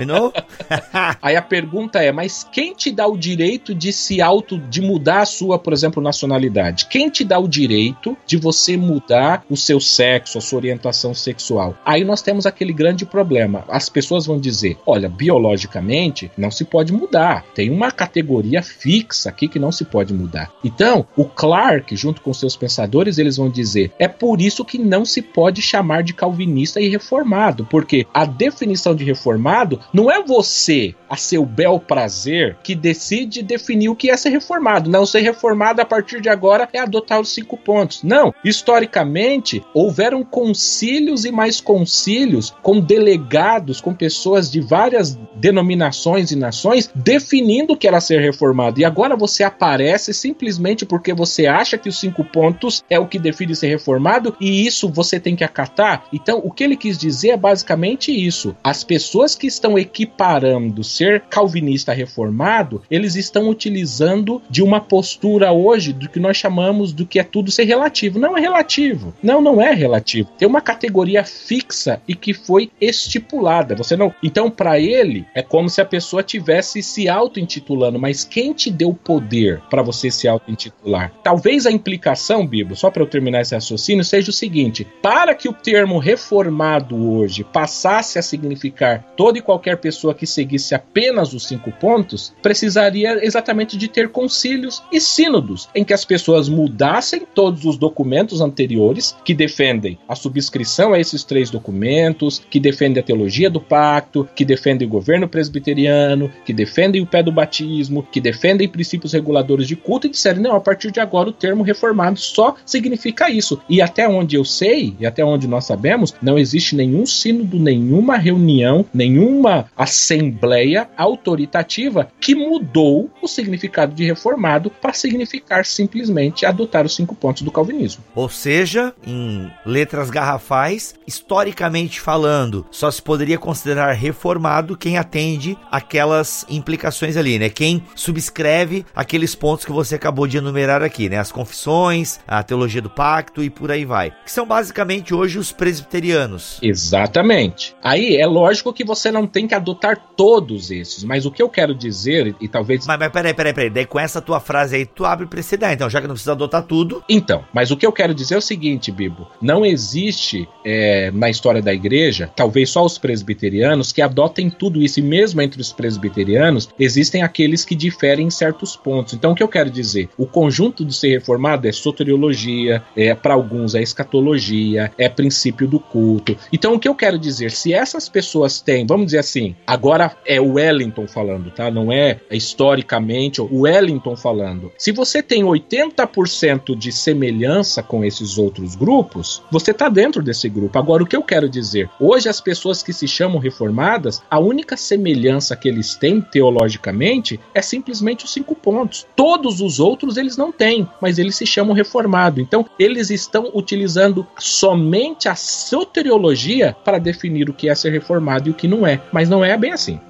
You know? Aí a pergunta é: mas quem te dá o direito de se auto, de mudar a sua, por exemplo, nacionalidade? Quem te dá o direito de você mudar o seu sexo, a sua orientação sexual? Aí nós temos aquele grande problema. As pessoas vão dizer: olha, biologicamente não se pode mudar. Tem uma categoria fixa aqui que não se pode mudar. Então, o Clark, junto com seus pensadores, eles vão dizer: é por isso que não se pode pode chamar de calvinista e reformado, porque a definição de reformado não é você, a seu bel prazer, que decide definir o que é ser reformado. Não, ser reformado a partir de agora é adotar os cinco pontos. Não, historicamente houveram concílios e mais concílios com delegados, com pessoas de várias denominações e nações definindo o que era ser reformado. E agora você aparece simplesmente porque você acha que os cinco pontos é o que define ser reformado e isso você tem que que acatar. Então, o que ele quis dizer é basicamente isso. As pessoas que estão equiparando ser calvinista reformado, eles estão utilizando de uma postura hoje do que nós chamamos do que é tudo ser relativo. Não é relativo. Não, não é relativo. Tem uma categoria fixa e que foi estipulada. Você não. Então, para ele, é como se a pessoa tivesse se auto-intitulando, mas quem te deu poder para você se auto-intitular? Talvez a implicação, Bibo, só para eu terminar esse raciocínio, seja o seguinte: para para que o termo reformado hoje passasse a significar toda e qualquer pessoa que seguisse apenas os cinco pontos, precisaria exatamente de ter concílios e sínodos, em que as pessoas mudassem todos os documentos anteriores que defendem a subscrição a esses três documentos, que defendem a teologia do pacto, que defendem o governo presbiteriano, que defendem o pé do batismo, que defendem princípios reguladores de culto e disserem, não, a partir de agora o termo reformado só significa isso. E até onde eu sei, e até até onde nós sabemos, não existe nenhum sínodo, nenhuma reunião, nenhuma assembleia autoritativa que mudou o significado de reformado para significar simplesmente adotar os cinco pontos do calvinismo. Ou seja, em letras garrafais, historicamente falando, só se poderia considerar reformado quem atende aquelas implicações ali, né? Quem subscreve aqueles pontos que você acabou de enumerar aqui, né? As confissões, a teologia do pacto e por aí vai. Que são basicamente hoje os presbiterianos. Exatamente. Aí é lógico que você não tem que adotar todos esses, mas o que eu quero dizer, e talvez. Mas, mas peraí, peraí, peraí. Daí com essa tua frase aí, tu abre precedente, então, já que não precisa adotar tudo. Então, mas o que eu quero dizer é o seguinte, Bibo: não existe é, na história da igreja, talvez só os presbiterianos, que adotem tudo isso, e mesmo entre os presbiterianos, existem aqueles que diferem em certos pontos. Então, o que eu quero dizer? O conjunto do ser reformado é soteriologia, é, para alguns é escatologia, É princípio do culto. Então, o que eu quero dizer, se essas pessoas têm, vamos dizer assim, agora é o Wellington falando, tá? Não é historicamente o Wellington falando. Se você tem 80% de semelhança com esses outros grupos, você tá dentro desse grupo. Agora, o que eu quero dizer, hoje as pessoas que se chamam reformadas, a única semelhança que eles têm teologicamente é simplesmente os cinco pontos. Todos os outros eles não têm, mas eles se chamam reformado. Então, eles estão utilizando somente a soteriologia para definir o que é ser reformado e o que não é. Mas não é bem assim.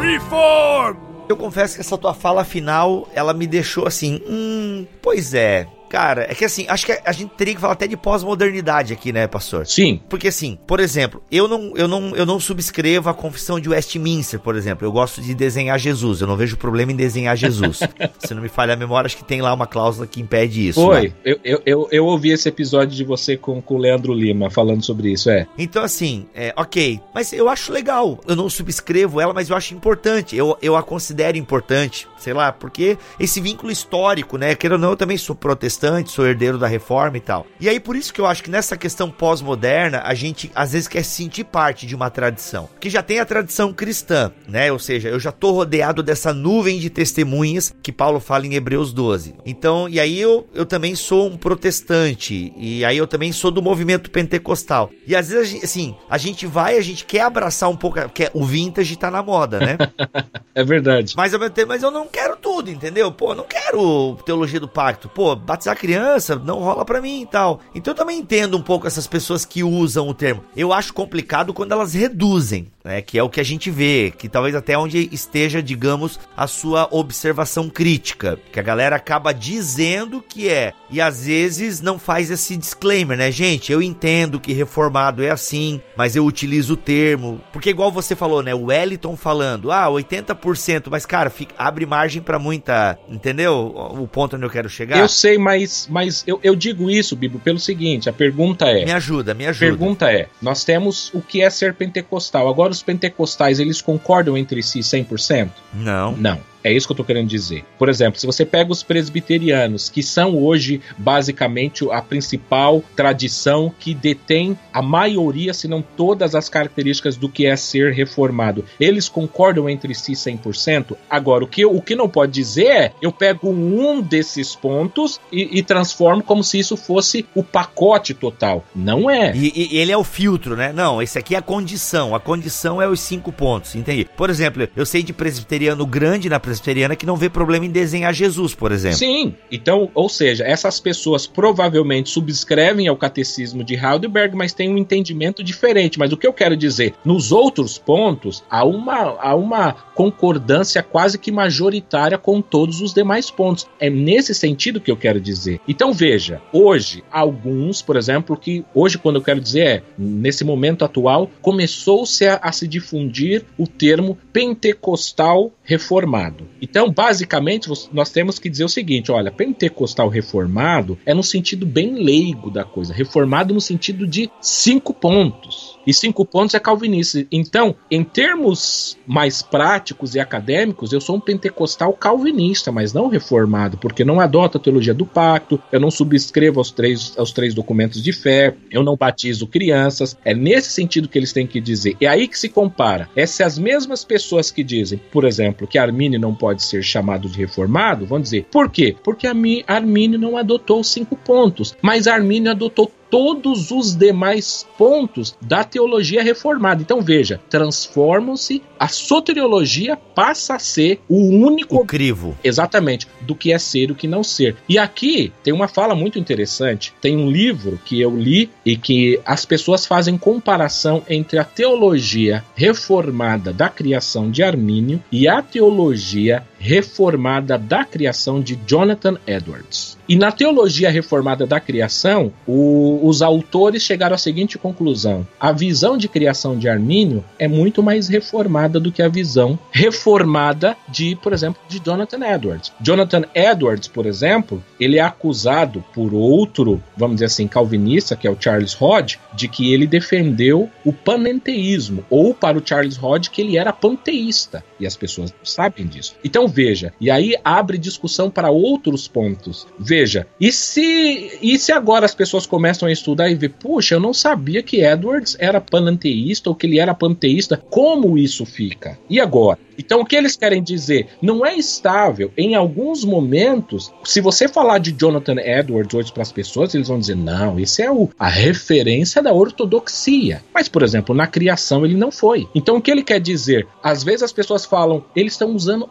Reform! Eu confesso que essa tua fala final, ela me deixou assim, hum, pois é, Cara, é que assim, acho que a gente teria que falar até de pós-modernidade aqui, né, pastor? Sim. Porque assim, por exemplo, eu não, eu não, eu não subscrevo a confissão de Westminster, por exemplo. Eu gosto de desenhar Jesus. Eu não vejo problema em desenhar Jesus. Se não me falha a memória, acho que tem lá uma cláusula que impede isso. Foi. Né? Eu, eu, eu, eu, ouvi esse episódio de você com, com o Leandro Lima falando sobre isso, é. Então, assim, é, ok. Mas eu acho legal. Eu não subscrevo ela, mas eu acho importante. Eu, eu a considero importante. Sei lá, porque esse vínculo histórico, né? Queira ou não, eu também sou protestante protestante, sou herdeiro da reforma e tal. E aí por isso que eu acho que nessa questão pós-moderna, a gente às vezes quer sentir parte de uma tradição, que já tem a tradição cristã, né? Ou seja, eu já tô rodeado dessa nuvem de testemunhas que Paulo fala em Hebreus 12. Então, e aí eu, eu também sou um protestante, e aí eu também sou do movimento pentecostal. E às vezes, assim, a gente vai, a gente quer abraçar um pouco, porque o vintage tá na moda, né? é verdade. Mas, mas eu não quero tudo, entendeu? Pô, eu não quero teologia do pacto. Pô, batizar batizar criança não rola para mim e tal. Então eu também entendo um pouco essas pessoas que usam o termo. Eu acho complicado quando elas reduzem, né? Que é o que a gente vê, que talvez até onde esteja, digamos, a sua observação crítica, que a galera acaba dizendo que é e às vezes não faz esse disclaimer, né, gente? Eu entendo que reformado é assim, mas eu utilizo o termo, porque igual você falou, né, o Wellington falando, ah, 80%, mas cara, fica, abre margem para muita, entendeu? O ponto onde eu quero chegar. Eu sei, mas mas, mas eu, eu digo isso, Bibo, pelo seguinte: a pergunta é. Me ajuda, me ajuda. A pergunta é: nós temos o que é ser pentecostal. Agora, os pentecostais, eles concordam entre si 100%? Não. Não. É isso que eu estou querendo dizer. Por exemplo, se você pega os presbiterianos, que são hoje basicamente a principal tradição que detém a maioria, se não todas as características do que é ser reformado, eles concordam entre si 100%? Agora, o que, o que não pode dizer é eu pego um desses pontos e, e transformo como se isso fosse o pacote total. Não é. E, e, ele é o filtro, né? Não, esse aqui é a condição. A condição é os cinco pontos, entendi. Por exemplo, eu sei de presbiteriano grande na presbiteriana que não vê problema em desenhar Jesus, por exemplo. Sim. Então, ou seja, essas pessoas provavelmente subscrevem ao catecismo de Heidelberg, mas têm um entendimento diferente. Mas o que eu quero dizer, nos outros pontos, há uma, há uma concordância quase que majoritária com todos os demais pontos. É nesse sentido que eu quero dizer. Então, veja, hoje, alguns, por exemplo, que hoje, quando eu quero dizer é, nesse momento atual, começou-se a, a se difundir o termo pentecostal reformado. Então, basicamente, nós temos que dizer o seguinte: olha, pentecostal reformado é no sentido bem leigo da coisa, reformado no sentido de cinco pontos. E cinco pontos é calvinista. Então, em termos mais práticos e acadêmicos, eu sou um pentecostal calvinista, mas não reformado, porque não adoto a teologia do pacto, eu não subscrevo aos três, aos três documentos de fé, eu não batizo crianças. É nesse sentido que eles têm que dizer. É aí que se compara. É se as mesmas pessoas que dizem, por exemplo, que Armínio não pode ser chamado de reformado, vão dizer, por quê? Porque Armínio não adotou os cinco pontos, mas Armínio adotou todos os demais pontos da teologia reformada. Então veja, transformam-se, a soteriologia passa a ser o único o crivo. Exatamente, do que é ser e o que não ser. E aqui tem uma fala muito interessante, tem um livro que eu li e que as pessoas fazem comparação entre a teologia reformada da criação de Armínio e a teologia reformada da criação de Jonathan Edwards. E na teologia reformada da criação, o, os autores chegaram à seguinte conclusão: a visão de criação de Armínio é muito mais reformada do que a visão reformada de, por exemplo, de Jonathan Edwards. Jonathan Edwards, por exemplo, ele é acusado por outro, vamos dizer assim, calvinista, que é o Charles Hodge, de que ele defendeu o panenteísmo, ou para o Charles Hodge que ele era panteísta, e as pessoas sabem disso. Então Veja, e aí abre discussão para outros pontos. Veja, e se e se agora as pessoas começam a estudar e ver, puxa, eu não sabia que Edwards era panenteísta ou que ele era panteísta, como isso fica? E agora? Então, o que eles querem dizer? Não é estável. Em alguns momentos, se você falar de Jonathan Edwards hoje para as pessoas, eles vão dizer: não, esse é o, a referência da ortodoxia. Mas, por exemplo, na criação ele não foi. Então, o que ele quer dizer? Às vezes as pessoas falam, eles estão usando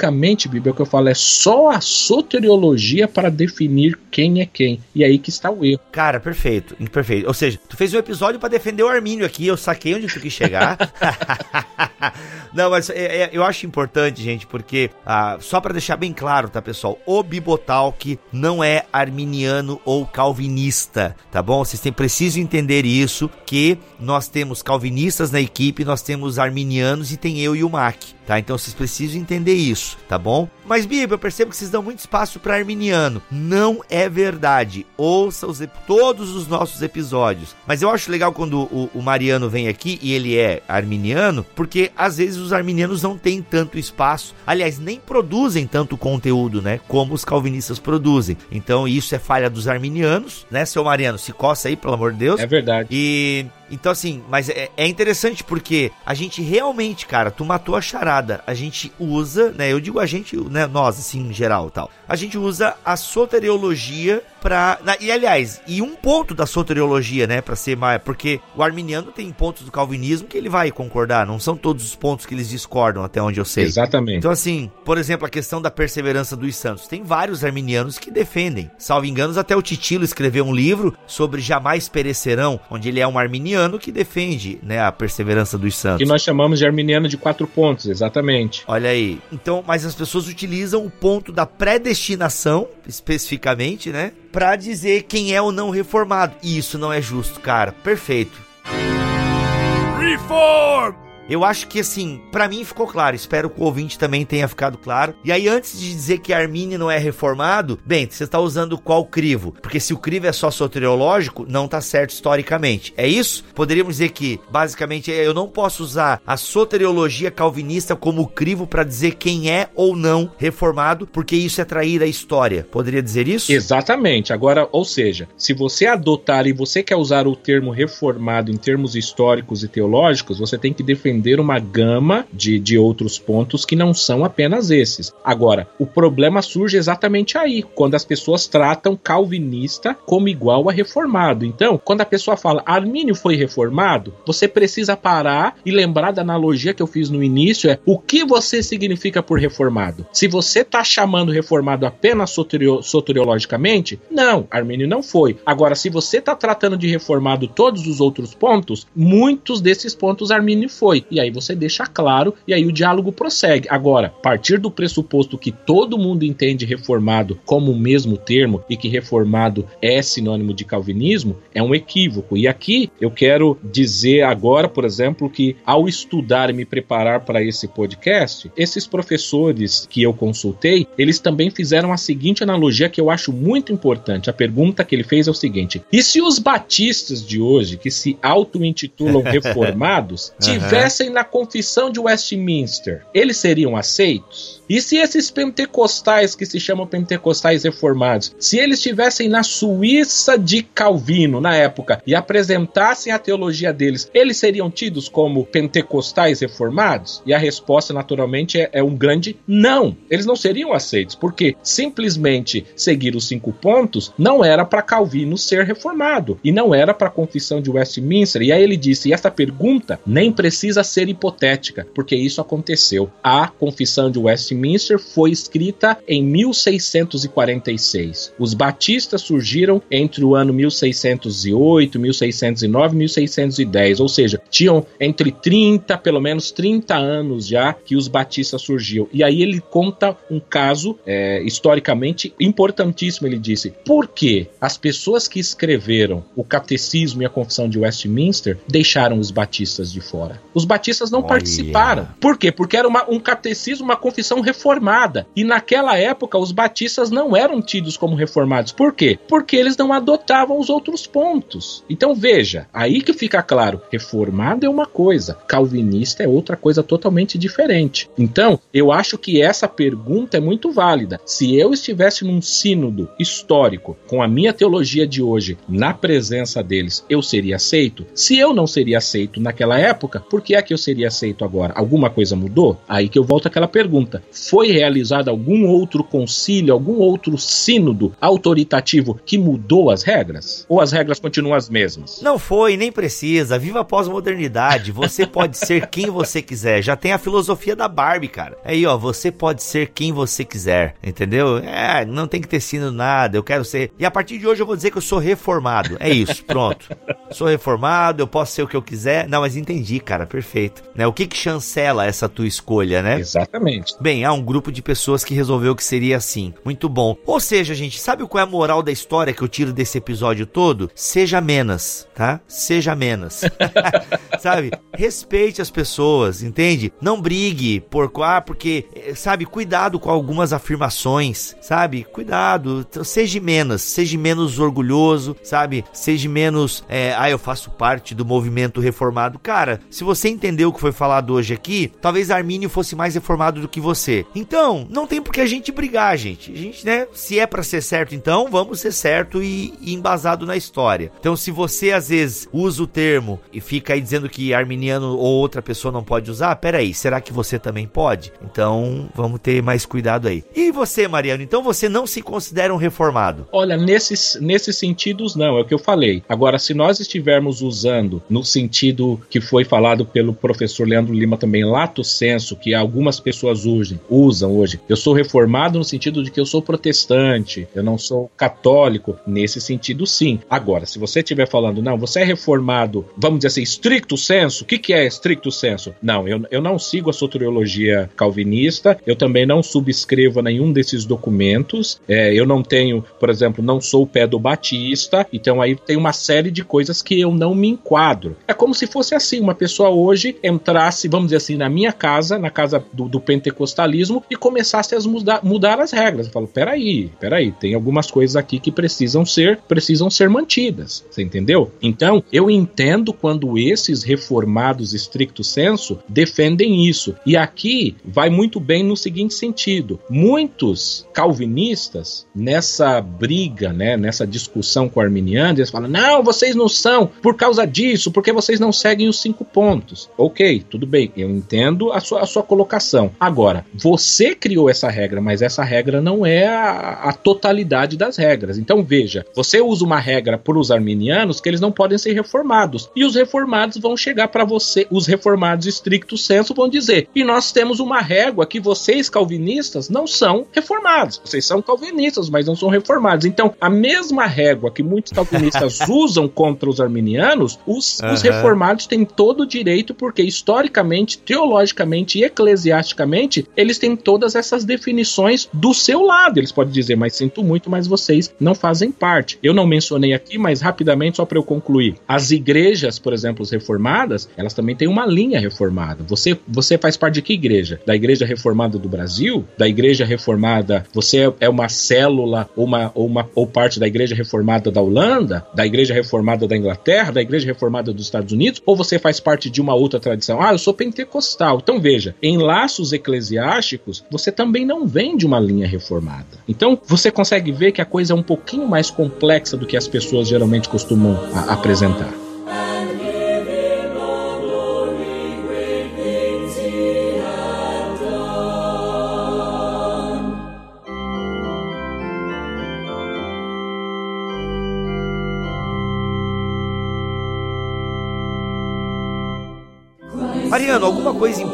unicamente, Bíblia, o que eu falo é só a soteriologia para definir quem é quem. E aí que está o erro. Cara, perfeito, perfeito. Ou seja, tu fez um episódio para defender o Armínio aqui, eu saquei onde tu quis chegar. não, mas é, é, eu acho importante, gente, porque ah, só para deixar bem claro, tá, pessoal? O Bibotalk não é arminiano ou calvinista, tá bom? Vocês têm preciso entender isso, que nós temos calvinistas na equipe, nós temos arminianos e tem eu e o Mac tá? Então vocês precisam entender isso, tá bom? Mas Bíblia, eu percebo que vocês dão muito espaço para arminiano. Não é verdade. Ouça os, todos os nossos episódios. Mas eu acho legal quando o, o Mariano vem aqui e ele é arminiano, porque às vezes os arminianos não têm tanto espaço. Aliás, nem produzem tanto conteúdo, né? Como os calvinistas produzem. Então isso é falha dos arminianos, né, seu Mariano? Se coça aí, pelo amor de Deus. É verdade. E então, assim, mas é, é, interessante porque a gente realmente, cara, tu matou a charada. A gente usa, né? Eu digo a gente, né? Nós, assim, em geral tal. A gente usa a soteriologia pra. Na, e aliás, e um ponto da soteriologia, né? Pra ser mais. Porque o arminiano tem pontos do calvinismo que ele vai concordar. Não são todos os pontos que eles discordam, até onde eu sei. Exatamente. Então, assim, por exemplo, a questão da perseverança dos santos. Tem vários arminianos que defendem. Salvo enganos, até o Titilo escreveu um livro sobre jamais perecerão, onde ele é um arminiano arminiano que defende né, a perseverança dos santos. Que nós chamamos de arminiano de quatro pontos, exatamente. Olha aí. Então, mas as pessoas utilizam o ponto da predestinação, especificamente, né? Para dizer quem é o não reformado. E isso não é justo, cara. Perfeito. Reform! Eu acho que assim, para mim ficou claro, espero que o ouvinte também tenha ficado claro. E aí, antes de dizer que Armínio não é reformado, bem, você está usando qual crivo? Porque se o crivo é só soteriológico, não tá certo historicamente. É isso? Poderíamos dizer que, basicamente, eu não posso usar a soteriologia calvinista como crivo para dizer quem é ou não reformado, porque isso é trair a história. Poderia dizer isso? Exatamente. Agora, ou seja, se você adotar e você quer usar o termo reformado em termos históricos e teológicos, você tem que defender entender uma gama de, de outros pontos que não são apenas esses. Agora, o problema surge exatamente aí, quando as pessoas tratam calvinista como igual a reformado. Então, quando a pessoa fala Armínio foi reformado, você precisa parar e lembrar da analogia que eu fiz no início: é o que você significa por reformado. Se você está chamando reformado apenas soterio, soteriologicamente, não, Armínio não foi. Agora, se você está tratando de reformado todos os outros pontos, muitos desses pontos Armínio foi e aí você deixa claro, e aí o diálogo prossegue. Agora, a partir do pressuposto que todo mundo entende reformado como o mesmo termo e que reformado é sinônimo de calvinismo, é um equívoco. E aqui eu quero dizer agora, por exemplo, que ao estudar e me preparar para esse podcast, esses professores que eu consultei, eles também fizeram a seguinte analogia que eu acho muito importante. A pergunta que ele fez é o seguinte: e se os batistas de hoje, que se auto-intitulam reformados, tivessem na confissão de Westminster, eles seriam aceitos? E se esses pentecostais que se chamam pentecostais reformados, se eles estivessem na Suíça de Calvino na época e apresentassem a teologia deles, eles seriam tidos como pentecostais reformados? E a resposta, naturalmente, é, é um grande não. Eles não seriam aceitos, porque simplesmente seguir os cinco pontos não era para Calvino ser reformado e não era para a confissão de Westminster. E aí ele disse: e essa pergunta nem precisa ser hipotética, porque isso aconteceu. A confissão de Westminster Westminster foi escrita em 1646. Os batistas surgiram entre o ano 1608, 1609 e 1610, ou seja, tinham entre 30, pelo menos 30 anos já que os batistas surgiram. E aí ele conta um caso é, historicamente importantíssimo. Ele disse: por que as pessoas que escreveram o catecismo e a confissão de Westminster deixaram os batistas de fora? Os batistas não Olha. participaram. Por quê? Porque era uma, um catecismo, uma confissão reformada. E naquela época, os batistas não eram tidos como reformados. Por quê? Porque eles não adotavam os outros pontos. Então veja, aí que fica claro: reformado é uma coisa, calvinista é outra coisa totalmente diferente. Então, eu acho que essa pergunta é muito válida. Se eu estivesse num sínodo histórico com a minha teologia de hoje na presença deles, eu seria aceito? Se eu não seria aceito naquela época, por que é que eu seria aceito agora? Alguma coisa mudou? Aí que eu volto àquela pergunta. Foi realizado algum outro concílio, algum outro sínodo autoritativo que mudou as regras? Ou as regras continuam as mesmas? Não foi, nem precisa. Viva a pós-modernidade. Você pode ser quem você quiser. Já tem a filosofia da Barbie, cara. Aí, ó, você pode ser quem você quiser. Entendeu? É, não tem que ter sido nada. Eu quero ser. E a partir de hoje eu vou dizer que eu sou reformado. É isso, pronto. Sou reformado, eu posso ser o que eu quiser. Não, mas entendi, cara, perfeito. Né? O que que chancela essa tua escolha, né? Exatamente. Bem, há um grupo de pessoas que resolveu que seria assim. Muito bom. Ou seja, gente, sabe qual é a moral da história que eu tiro desse episódio todo? Seja menos, tá? Seja menos. sabe? Respeite as pessoas, entende? Não brigue por ah, porque, eh, sabe, cuidado com algumas afirmações, sabe? Cuidado, seja menos, seja menos orgulhoso, sabe? Seja menos, é, ah, eu faço parte do movimento reformado. Cara, se você entendeu o que foi falado hoje aqui, talvez Armínio fosse mais reformado do que você. Então, não tem por que a gente brigar, gente. A gente, né, se é para ser certo, então, vamos ser certo e, e embasado na história. Então, se você às vezes usa o termo e fica aí dizendo que arminiano ou outra pessoa não pode usar, peraí, será que você também pode? Então, vamos ter mais cuidado aí. E você, Mariano, então você não se considera um reformado? Olha, nesses, nesses sentidos, não, é o que eu falei. Agora, se nós estivermos usando no sentido que foi falado pelo professor Leandro Lima também, lato senso, que algumas pessoas usam, usam hoje, eu sou reformado no sentido de que eu sou protestante, eu não sou católico, nesse sentido sim. Agora, se você estiver falando, não, você é reformado, vamos dizer assim, estricto senso, o que, que é estricto senso? Não, eu, eu não sigo a soteriologia calvinista, eu também não subscrevo nenhum desses documentos, é, eu não tenho, por exemplo, não sou o pé do Batista, então aí tem uma série de coisas que eu não me enquadro. É como se fosse assim, uma pessoa hoje entrasse, vamos dizer assim, na minha casa, na casa do, do e começasse a mudar, mudar as regras. Eu falo, peraí, peraí, tem algumas coisas aqui que precisam ser, precisam ser mantidas. Você entendeu? Então, eu entendo quando esses reformados estricto senso defendem isso. E aqui vai muito bem no seguinte sentido: muitos calvinistas nessa briga, né, nessa discussão com arminianos, eles falam: "Não, vocês não são por causa disso, porque vocês não seguem os cinco pontos". OK, tudo bem, eu entendo a sua, a sua colocação. Agora, você criou essa regra, mas essa regra não é a, a totalidade das regras. Então veja, você usa uma regra para os arminianos que eles não podem ser reformados. E os reformados vão chegar para você, os reformados estricto senso vão dizer: "E nós temos uma régua que vocês calvinistas não são reformados. Vocês são calvinistas, mas não são reformados". Então, a mesma régua que muitos calvinistas usam contra os arminianos, os, uhum. os reformados têm todo o direito porque historicamente, teologicamente e eclesiasticamente, eles têm todas essas definições do seu lado. Eles podem dizer: "Mas sinto muito, mas vocês não fazem parte". Eu não mencionei aqui, mas rapidamente só para eu concluir. As igrejas, por exemplo, as reformadas, elas também têm uma linha reformada. Você, você faz parte de que igreja? Da Igreja Reformada do Brasil? Da Igreja Reformada, você é uma célula ou, uma, ou, uma, ou parte da Igreja Reformada da Holanda? Da Igreja Reformada da Inglaterra? Da Igreja Reformada dos Estados Unidos? Ou você faz parte de uma outra tradição? Ah, eu sou pentecostal. Então veja, em laços eclesiásticos, você também não vem de uma linha reformada. Então você consegue ver que a coisa é um pouquinho mais complexa do que as pessoas geralmente costumam apresentar.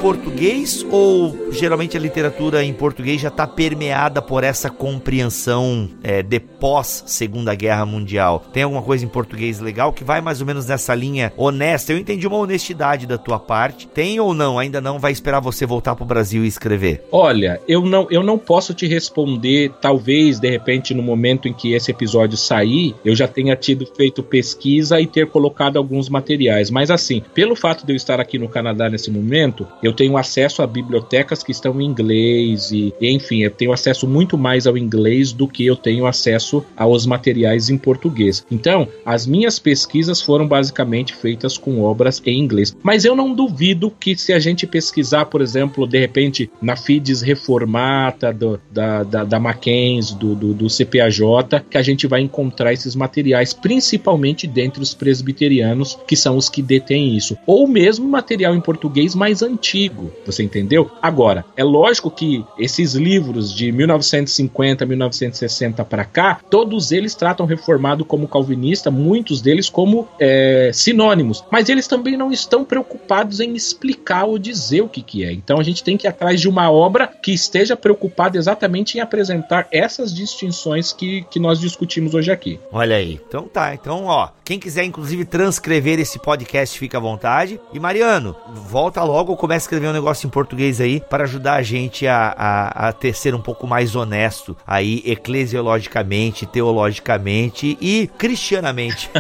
Português ou geralmente a literatura em português já está permeada por essa compreensão é, de pós Segunda Guerra Mundial? Tem alguma coisa em português legal que vai mais ou menos nessa linha honesta? Eu entendi uma honestidade da tua parte. Tem ou não? Ainda não vai esperar você voltar para o Brasil e escrever? Olha, eu não, eu não posso te responder. Talvez de repente no momento em que esse episódio sair, eu já tenha tido feito pesquisa e ter colocado alguns materiais. Mas assim, pelo fato de eu estar aqui no Canadá nesse momento, eu tenho acesso a bibliotecas que estão em inglês e, enfim, eu tenho acesso muito mais ao inglês do que eu tenho acesso aos materiais em português. Então, as minhas pesquisas foram basicamente feitas com obras em inglês. Mas eu não duvido que se a gente pesquisar, por exemplo, de repente na FIDES Reformata do, da, da, da Mackenzie, do, do, do CPAJ, que a gente vai encontrar esses materiais, principalmente dentre os presbiterianos, que são os que detêm isso. Ou mesmo material em português mais antigo, você entendeu? Agora, é lógico que esses livros de 1950, 1960 para cá, todos eles tratam reformado como calvinista, muitos deles como é, sinônimos, mas eles também não estão preocupados em explicar ou dizer o que, que é. Então a gente tem que ir atrás de uma obra que esteja preocupada exatamente em apresentar essas distinções que, que nós discutimos hoje aqui. Olha aí. Então tá. Então, ó, quem quiser inclusive transcrever esse podcast, fica à vontade. E Mariano, volta logo começa a escrever um negócio em português aí para ajudar a gente a, a, a ter, ser um pouco mais honesto aí, eclesiologicamente, teologicamente e cristianamente.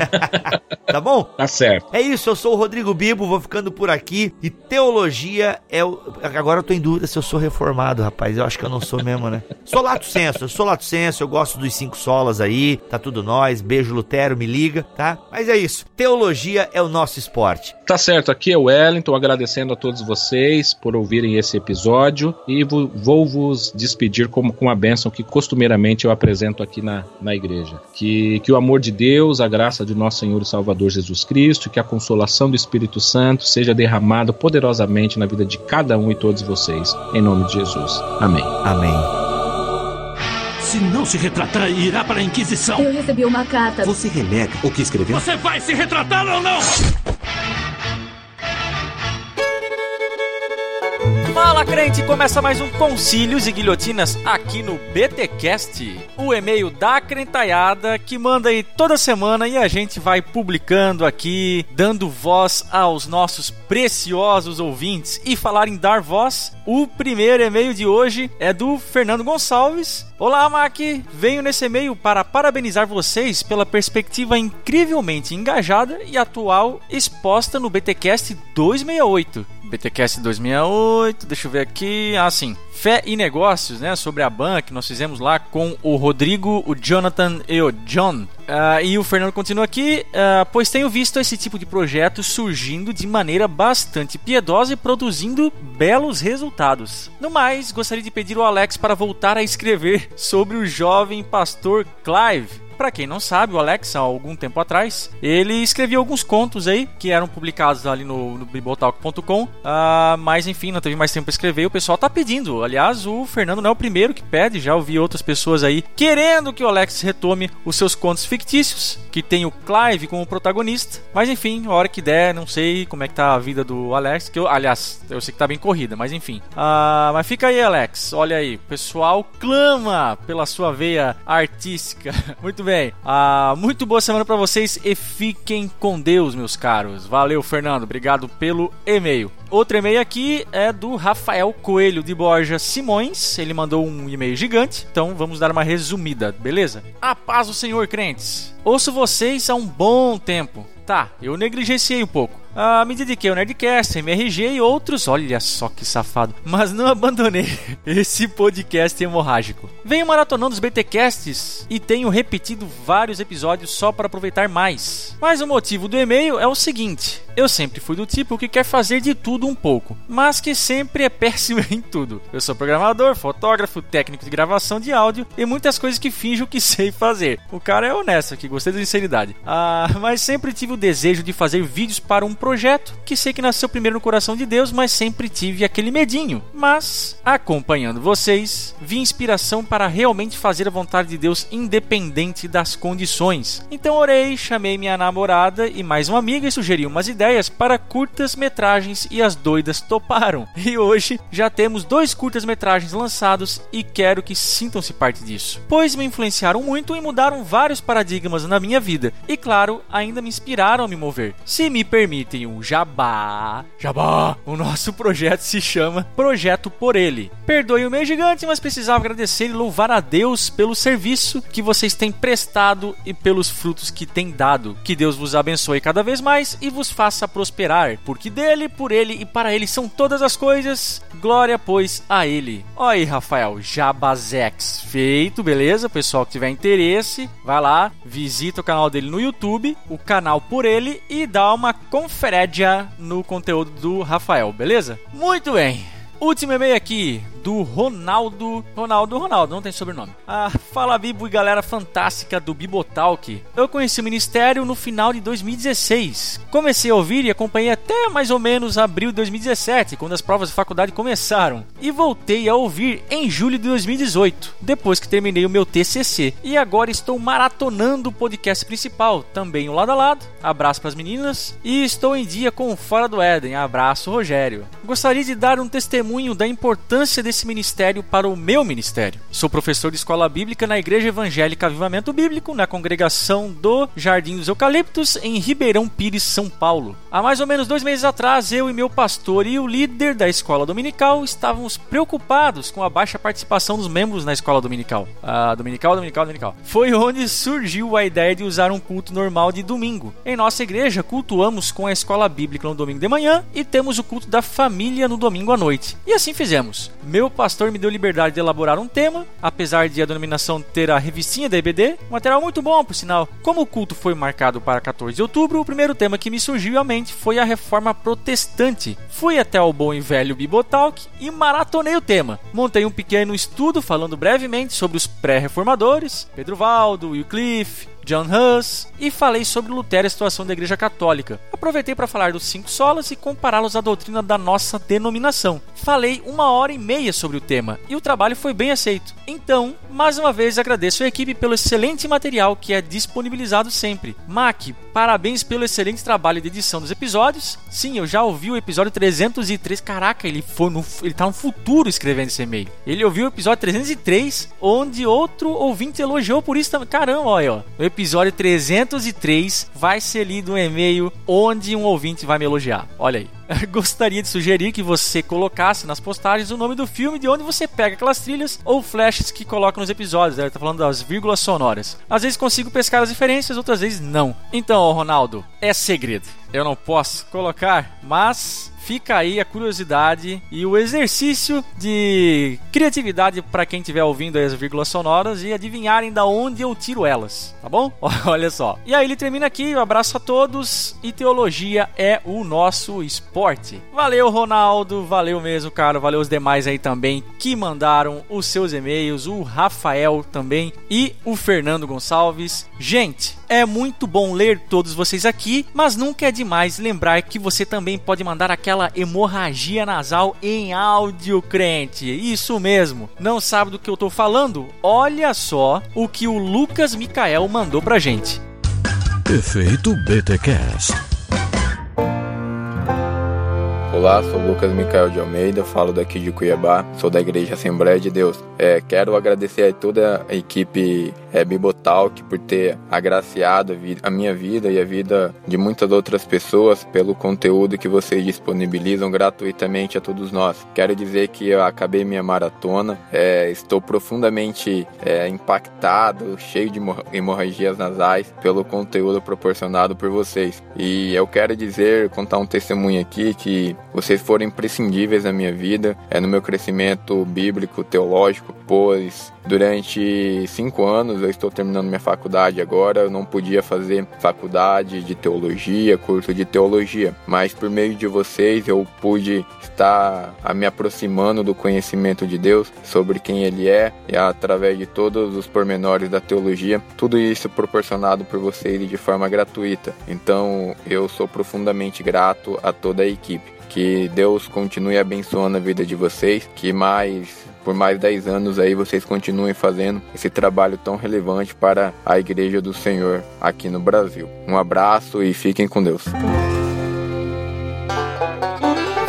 tá bom? Tá certo. É isso, eu sou o Rodrigo Bibo, vou ficando por aqui. E teologia é o. Agora eu tô em dúvida se eu sou reformado, rapaz. Eu acho que eu não sou mesmo, né? Sou lato senso, eu sou lato senso, eu gosto dos cinco solas aí, tá tudo nós. Beijo, Lutero, me liga, tá? Mas é isso. Teologia é o nosso esporte. Tá certo, aqui é o Wellington, agradecendo a todos vocês por ouvirem esse episódio e vou vos despedir como com a bênção que costumeiramente eu apresento aqui na, na igreja. Que, que o amor de Deus, a graça de nosso Senhor e Salvador Jesus Cristo, que a consolação do Espírito Santo seja derramada poderosamente na vida de cada um e todos vocês. Em nome de Jesus. Amém. Amém. Se não se retratar, irá para a Inquisição. Eu recebi uma carta. Você renega o que escreveu? Você vai se retratar ou não? mama Fala crente, começa mais um Concílios e Guilhotinas aqui no BTcast, o e-mail da crentalhada que manda aí toda semana e a gente vai publicando aqui, dando voz aos nossos preciosos ouvintes. E falar em dar voz, o primeiro e-mail de hoje é do Fernando Gonçalves. Olá, Mac! Venho nesse e-mail para parabenizar vocês pela perspectiva incrivelmente engajada e atual exposta no BTcast 268. BTcast 268, deixa eu ver aqui. Ah, sim. Fé e Negócios, né? Sobre a ban que nós fizemos lá com o Rodrigo, o Jonathan e o John. Uh, e o Fernando continua aqui, uh, pois tenho visto esse tipo de projeto surgindo de maneira bastante piedosa e produzindo belos resultados. No mais, gostaria de pedir ao Alex para voltar a escrever sobre o jovem pastor Clive para quem não sabe, o Alex, há algum tempo atrás, ele escrevia alguns contos aí que eram publicados ali no, no bibotalk.com, uh, mas enfim, não teve mais tempo para escrever e o pessoal tá pedindo. Aliás, o Fernando não é o primeiro que pede, já ouvi outras pessoas aí querendo que o Alex retome os seus contos fictícios, que tem o Clive como protagonista, mas enfim, a hora que der, não sei como é que tá a vida do Alex, que eu, aliás, eu sei que tá bem corrida, mas enfim. Uh, mas fica aí, Alex, olha aí, o pessoal clama pela sua veia artística. Muito bem. Ah, muito boa semana para vocês e fiquem com Deus, meus caros. Valeu, Fernando. Obrigado pelo e-mail. Outro e-mail aqui é do Rafael Coelho de Borja Simões. Ele mandou um e-mail gigante, então vamos dar uma resumida, beleza? A paz do Senhor, crentes. Ouço vocês há um bom tempo. Tá, eu negligenciei um pouco. Ah, me dediquei ao Nerdcast, MRG e outros, olha só que safado. Mas não abandonei esse podcast hemorrágico. Venho maratonando os BTcasts e tenho repetido vários episódios só para aproveitar mais. Mas o motivo do e-mail é o seguinte: eu sempre fui do tipo que quer fazer de tudo um pouco, mas que sempre é péssimo em tudo. Eu sou programador, fotógrafo, técnico de gravação de áudio e muitas coisas que finjo que sei fazer. O cara é honesto aqui, gostei da sinceridade. Ah, mas sempre tive o desejo de fazer vídeos para um projeto que sei que nasceu primeiro no coração de Deus, mas sempre tive aquele medinho. Mas, acompanhando vocês, vi inspiração para realmente fazer a vontade de Deus independente das condições. Então orei, chamei minha namorada e mais uma amiga e sugeri umas ideias para curtas metragens e as doidas toparam. E hoje já temos dois curtas metragens lançados e quero que sintam-se parte disso, pois me influenciaram muito e mudaram vários paradigmas na minha vida. E claro, ainda me inspiraram a me mover. Se me permitem tem um jabá. Jabá! O nosso projeto se chama Projeto por Ele. Perdoe o meio gigante, mas precisava agradecer e louvar a Deus pelo serviço que vocês têm prestado e pelos frutos que têm dado. Que Deus vos abençoe cada vez mais e vos faça prosperar, porque dele, por ele e para ele são todas as coisas. Glória, pois, a ele. Olha aí, Rafael, Jabazex. Feito, beleza? Pessoal que tiver interesse, vai lá, visita o canal dele no YouTube, o canal por ele e dá uma conferédia no conteúdo do Rafael, beleza? Muito bem. Último e-mail aqui do Ronaldo. Ronaldo, Ronaldo, não tem sobrenome. Ah, fala Bibo e galera fantástica do Bibotalk. Eu conheci o ministério no final de 2016. Comecei a ouvir e acompanhei até mais ou menos abril de 2017, quando as provas de faculdade começaram. E voltei a ouvir em julho de 2018, depois que terminei o meu TCC. E agora estou maratonando o podcast principal, também o lado a lado. Abraço para as meninas. E estou em dia com o Fora do Éden. Abraço, Rogério. Gostaria de dar um testemunho da importância desse desse ministério para o meu ministério. Sou professor de escola bíblica na Igreja Evangélica Avivamento Bíblico, na congregação do Jardim dos Eucaliptos, em Ribeirão Pires, São Paulo. Há mais ou menos dois meses atrás, eu e meu pastor e o líder da escola dominical estávamos preocupados com a baixa participação dos membros na escola dominical. Ah, dominical, dominical, dominical. Foi onde surgiu a ideia de usar um culto normal de domingo. Em nossa igreja, cultuamos com a escola bíblica no domingo de manhã e temos o culto da família no domingo à noite. E assim fizemos. Meu meu pastor me deu liberdade de elaborar um tema, apesar de a denominação ter a revistinha da EBD, um material muito bom, por sinal. Como o culto foi marcado para 14 de outubro, o primeiro tema que me surgiu à mente foi a reforma protestante. Fui até o bom e velho Bibotalk e maratonei o tema. Montei um pequeno estudo falando brevemente sobre os pré-reformadores, Pedro Valdo, Wycliffe, John Hus, e falei sobre Lutero e a situação da Igreja Católica. Aproveitei para falar dos cinco solas e compará-los à doutrina da nossa denominação. Falei uma hora e meia sobre o tema e o trabalho foi bem aceito. Então, mais uma vez agradeço a equipe pelo excelente material que é disponibilizado sempre. Mac, parabéns pelo excelente trabalho de edição dos episódios. Sim, eu já ouvi o episódio 303. Caraca, ele foi no, ele tá no futuro escrevendo esse e-mail. Ele ouviu o episódio 303, onde outro ouvinte elogiou por isso também. Caramba, olha, ó episódio 303 vai ser lido um e-mail onde um ouvinte vai me elogiar. Olha aí. Gostaria de sugerir que você colocasse nas postagens o nome do filme de onde você pega aquelas trilhas ou flashes que coloca nos episódios. Ele tá falando das vírgulas sonoras. Às vezes consigo pescar as diferenças, outras vezes não. Então, Ronaldo, é segredo. Eu não posso colocar, mas fica aí a curiosidade e o exercício de criatividade para quem estiver ouvindo as vírgulas sonoras e adivinharem da onde eu tiro elas, tá bom? Olha só. E aí ele termina aqui, um abraço a todos e teologia é o nosso esporte. Valeu, Ronaldo, valeu mesmo, cara, valeu os demais aí também que mandaram os seus e-mails, o Rafael também e o Fernando Gonçalves. Gente, é muito bom ler todos vocês aqui, mas nunca é demais lembrar que você também pode mandar aquela hemorragia nasal em áudio, crente. Isso mesmo. Não sabe do que eu tô falando? Olha só o que o Lucas Micael mandou pra gente. Efeito BTcast. Olá, sou Lucas Micael de Almeida, falo daqui de Cuiabá, sou da Igreja Assembleia de Deus. É, quero agradecer a toda a equipe é, Bibotalk por ter agraciado a, a, minha vida e a vida de muitas outras pessoas pelo conteúdo que vocês disponibilizam gratuitamente a todos nós. Quero dizer que eu acabei minha maratona, é, estou profundamente é, impactado, cheio de hemorragias nasais pelo conteúdo proporcionado por vocês. E eu quero dizer, contar um testemunho aqui que vocês foram imprescindíveis na minha vida, é no meu crescimento bíblico, teológico, pois Durante cinco anos eu estou terminando minha faculdade agora. Eu não podia fazer faculdade de teologia, curso de teologia, mas por meio de vocês eu pude estar me aproximando do conhecimento de Deus sobre quem Ele é e através de todos os pormenores da teologia. Tudo isso proporcionado por vocês de forma gratuita. Então eu sou profundamente grato a toda a equipe. Que Deus continue abençoando a vida de vocês, que mais por mais 10 anos aí vocês continuem fazendo esse trabalho tão relevante para a Igreja do Senhor aqui no Brasil. Um abraço e fiquem com Deus.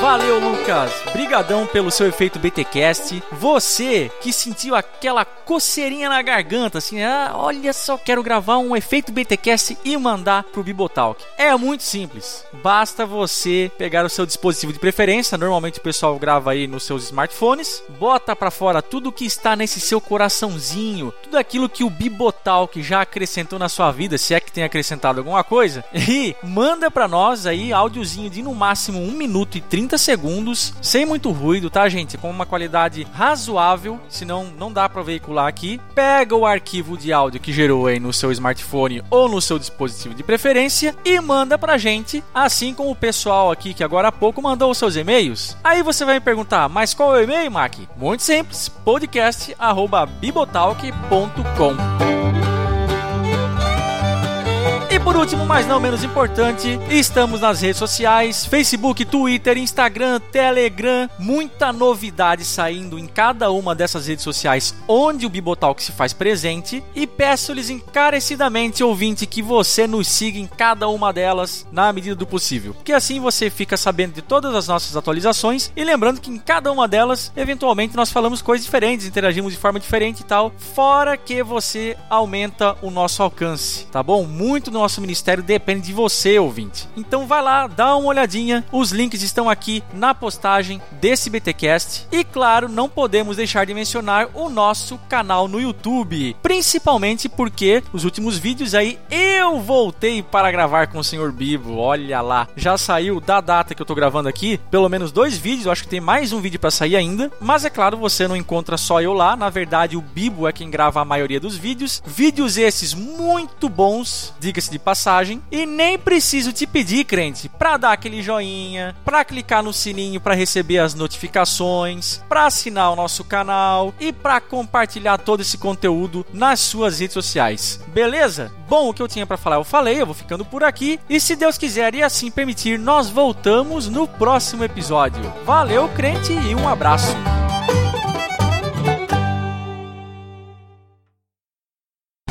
Valeu, Lucas. Brigadão pelo seu efeito BTcast. Você que sentiu aquela coceirinha na garganta, assim, ah, olha só, quero gravar um efeito BTcast e mandar pro Bibotalk. É muito simples. Basta você pegar o seu dispositivo de preferência, normalmente o pessoal grava aí nos seus smartphones, bota para fora tudo que está nesse seu coraçãozinho, tudo aquilo que o Bibotalk já acrescentou na sua vida, se é que tem acrescentado alguma coisa, e manda para nós aí áudiozinho de no máximo 1 minuto e 30 segundos, sem muito ruído, tá, gente? Com uma qualidade razoável, senão não dá para veicular aqui. Pega o arquivo de áudio que gerou aí no seu smartphone ou no seu dispositivo de preferência e manda pra gente, assim como o pessoal aqui que agora há pouco mandou os seus e-mails. Aí você vai me perguntar, mas qual é o e-mail, Mac? Muito simples, podcast@bibotalk.com. Por último, mas não menos importante, estamos nas redes sociais: Facebook, Twitter, Instagram, Telegram. Muita novidade saindo em cada uma dessas redes sociais onde o Bibotalk se faz presente. E peço-lhes encarecidamente, ouvinte, que você nos siga em cada uma delas na medida do possível. Porque assim você fica sabendo de todas as nossas atualizações. E lembrando que em cada uma delas, eventualmente, nós falamos coisas diferentes, interagimos de forma diferente e tal. Fora que você aumenta o nosso alcance, tá bom? Muito no nosso ministério depende de você, ouvinte. Então vai lá, dá uma olhadinha. Os links estão aqui na postagem desse BTcast. E claro, não podemos deixar de mencionar o nosso canal no YouTube, principalmente porque os últimos vídeos aí eu voltei para gravar com o Senhor Bibo. Olha lá, já saiu da data que eu tô gravando aqui, pelo menos dois vídeos, eu acho que tem mais um vídeo para sair ainda, mas é claro, você não encontra só eu lá, na verdade o Bibo é quem grava a maioria dos vídeos. Vídeos esses muito bons, diga-se de de passagem. E nem preciso te pedir, crente, para dar aquele joinha, para clicar no sininho para receber as notificações, para assinar o nosso canal e para compartilhar todo esse conteúdo nas suas redes sociais. Beleza? Bom, o que eu tinha para falar eu falei, eu vou ficando por aqui e se Deus quiser e assim permitir, nós voltamos no próximo episódio. Valeu, crente, e um abraço.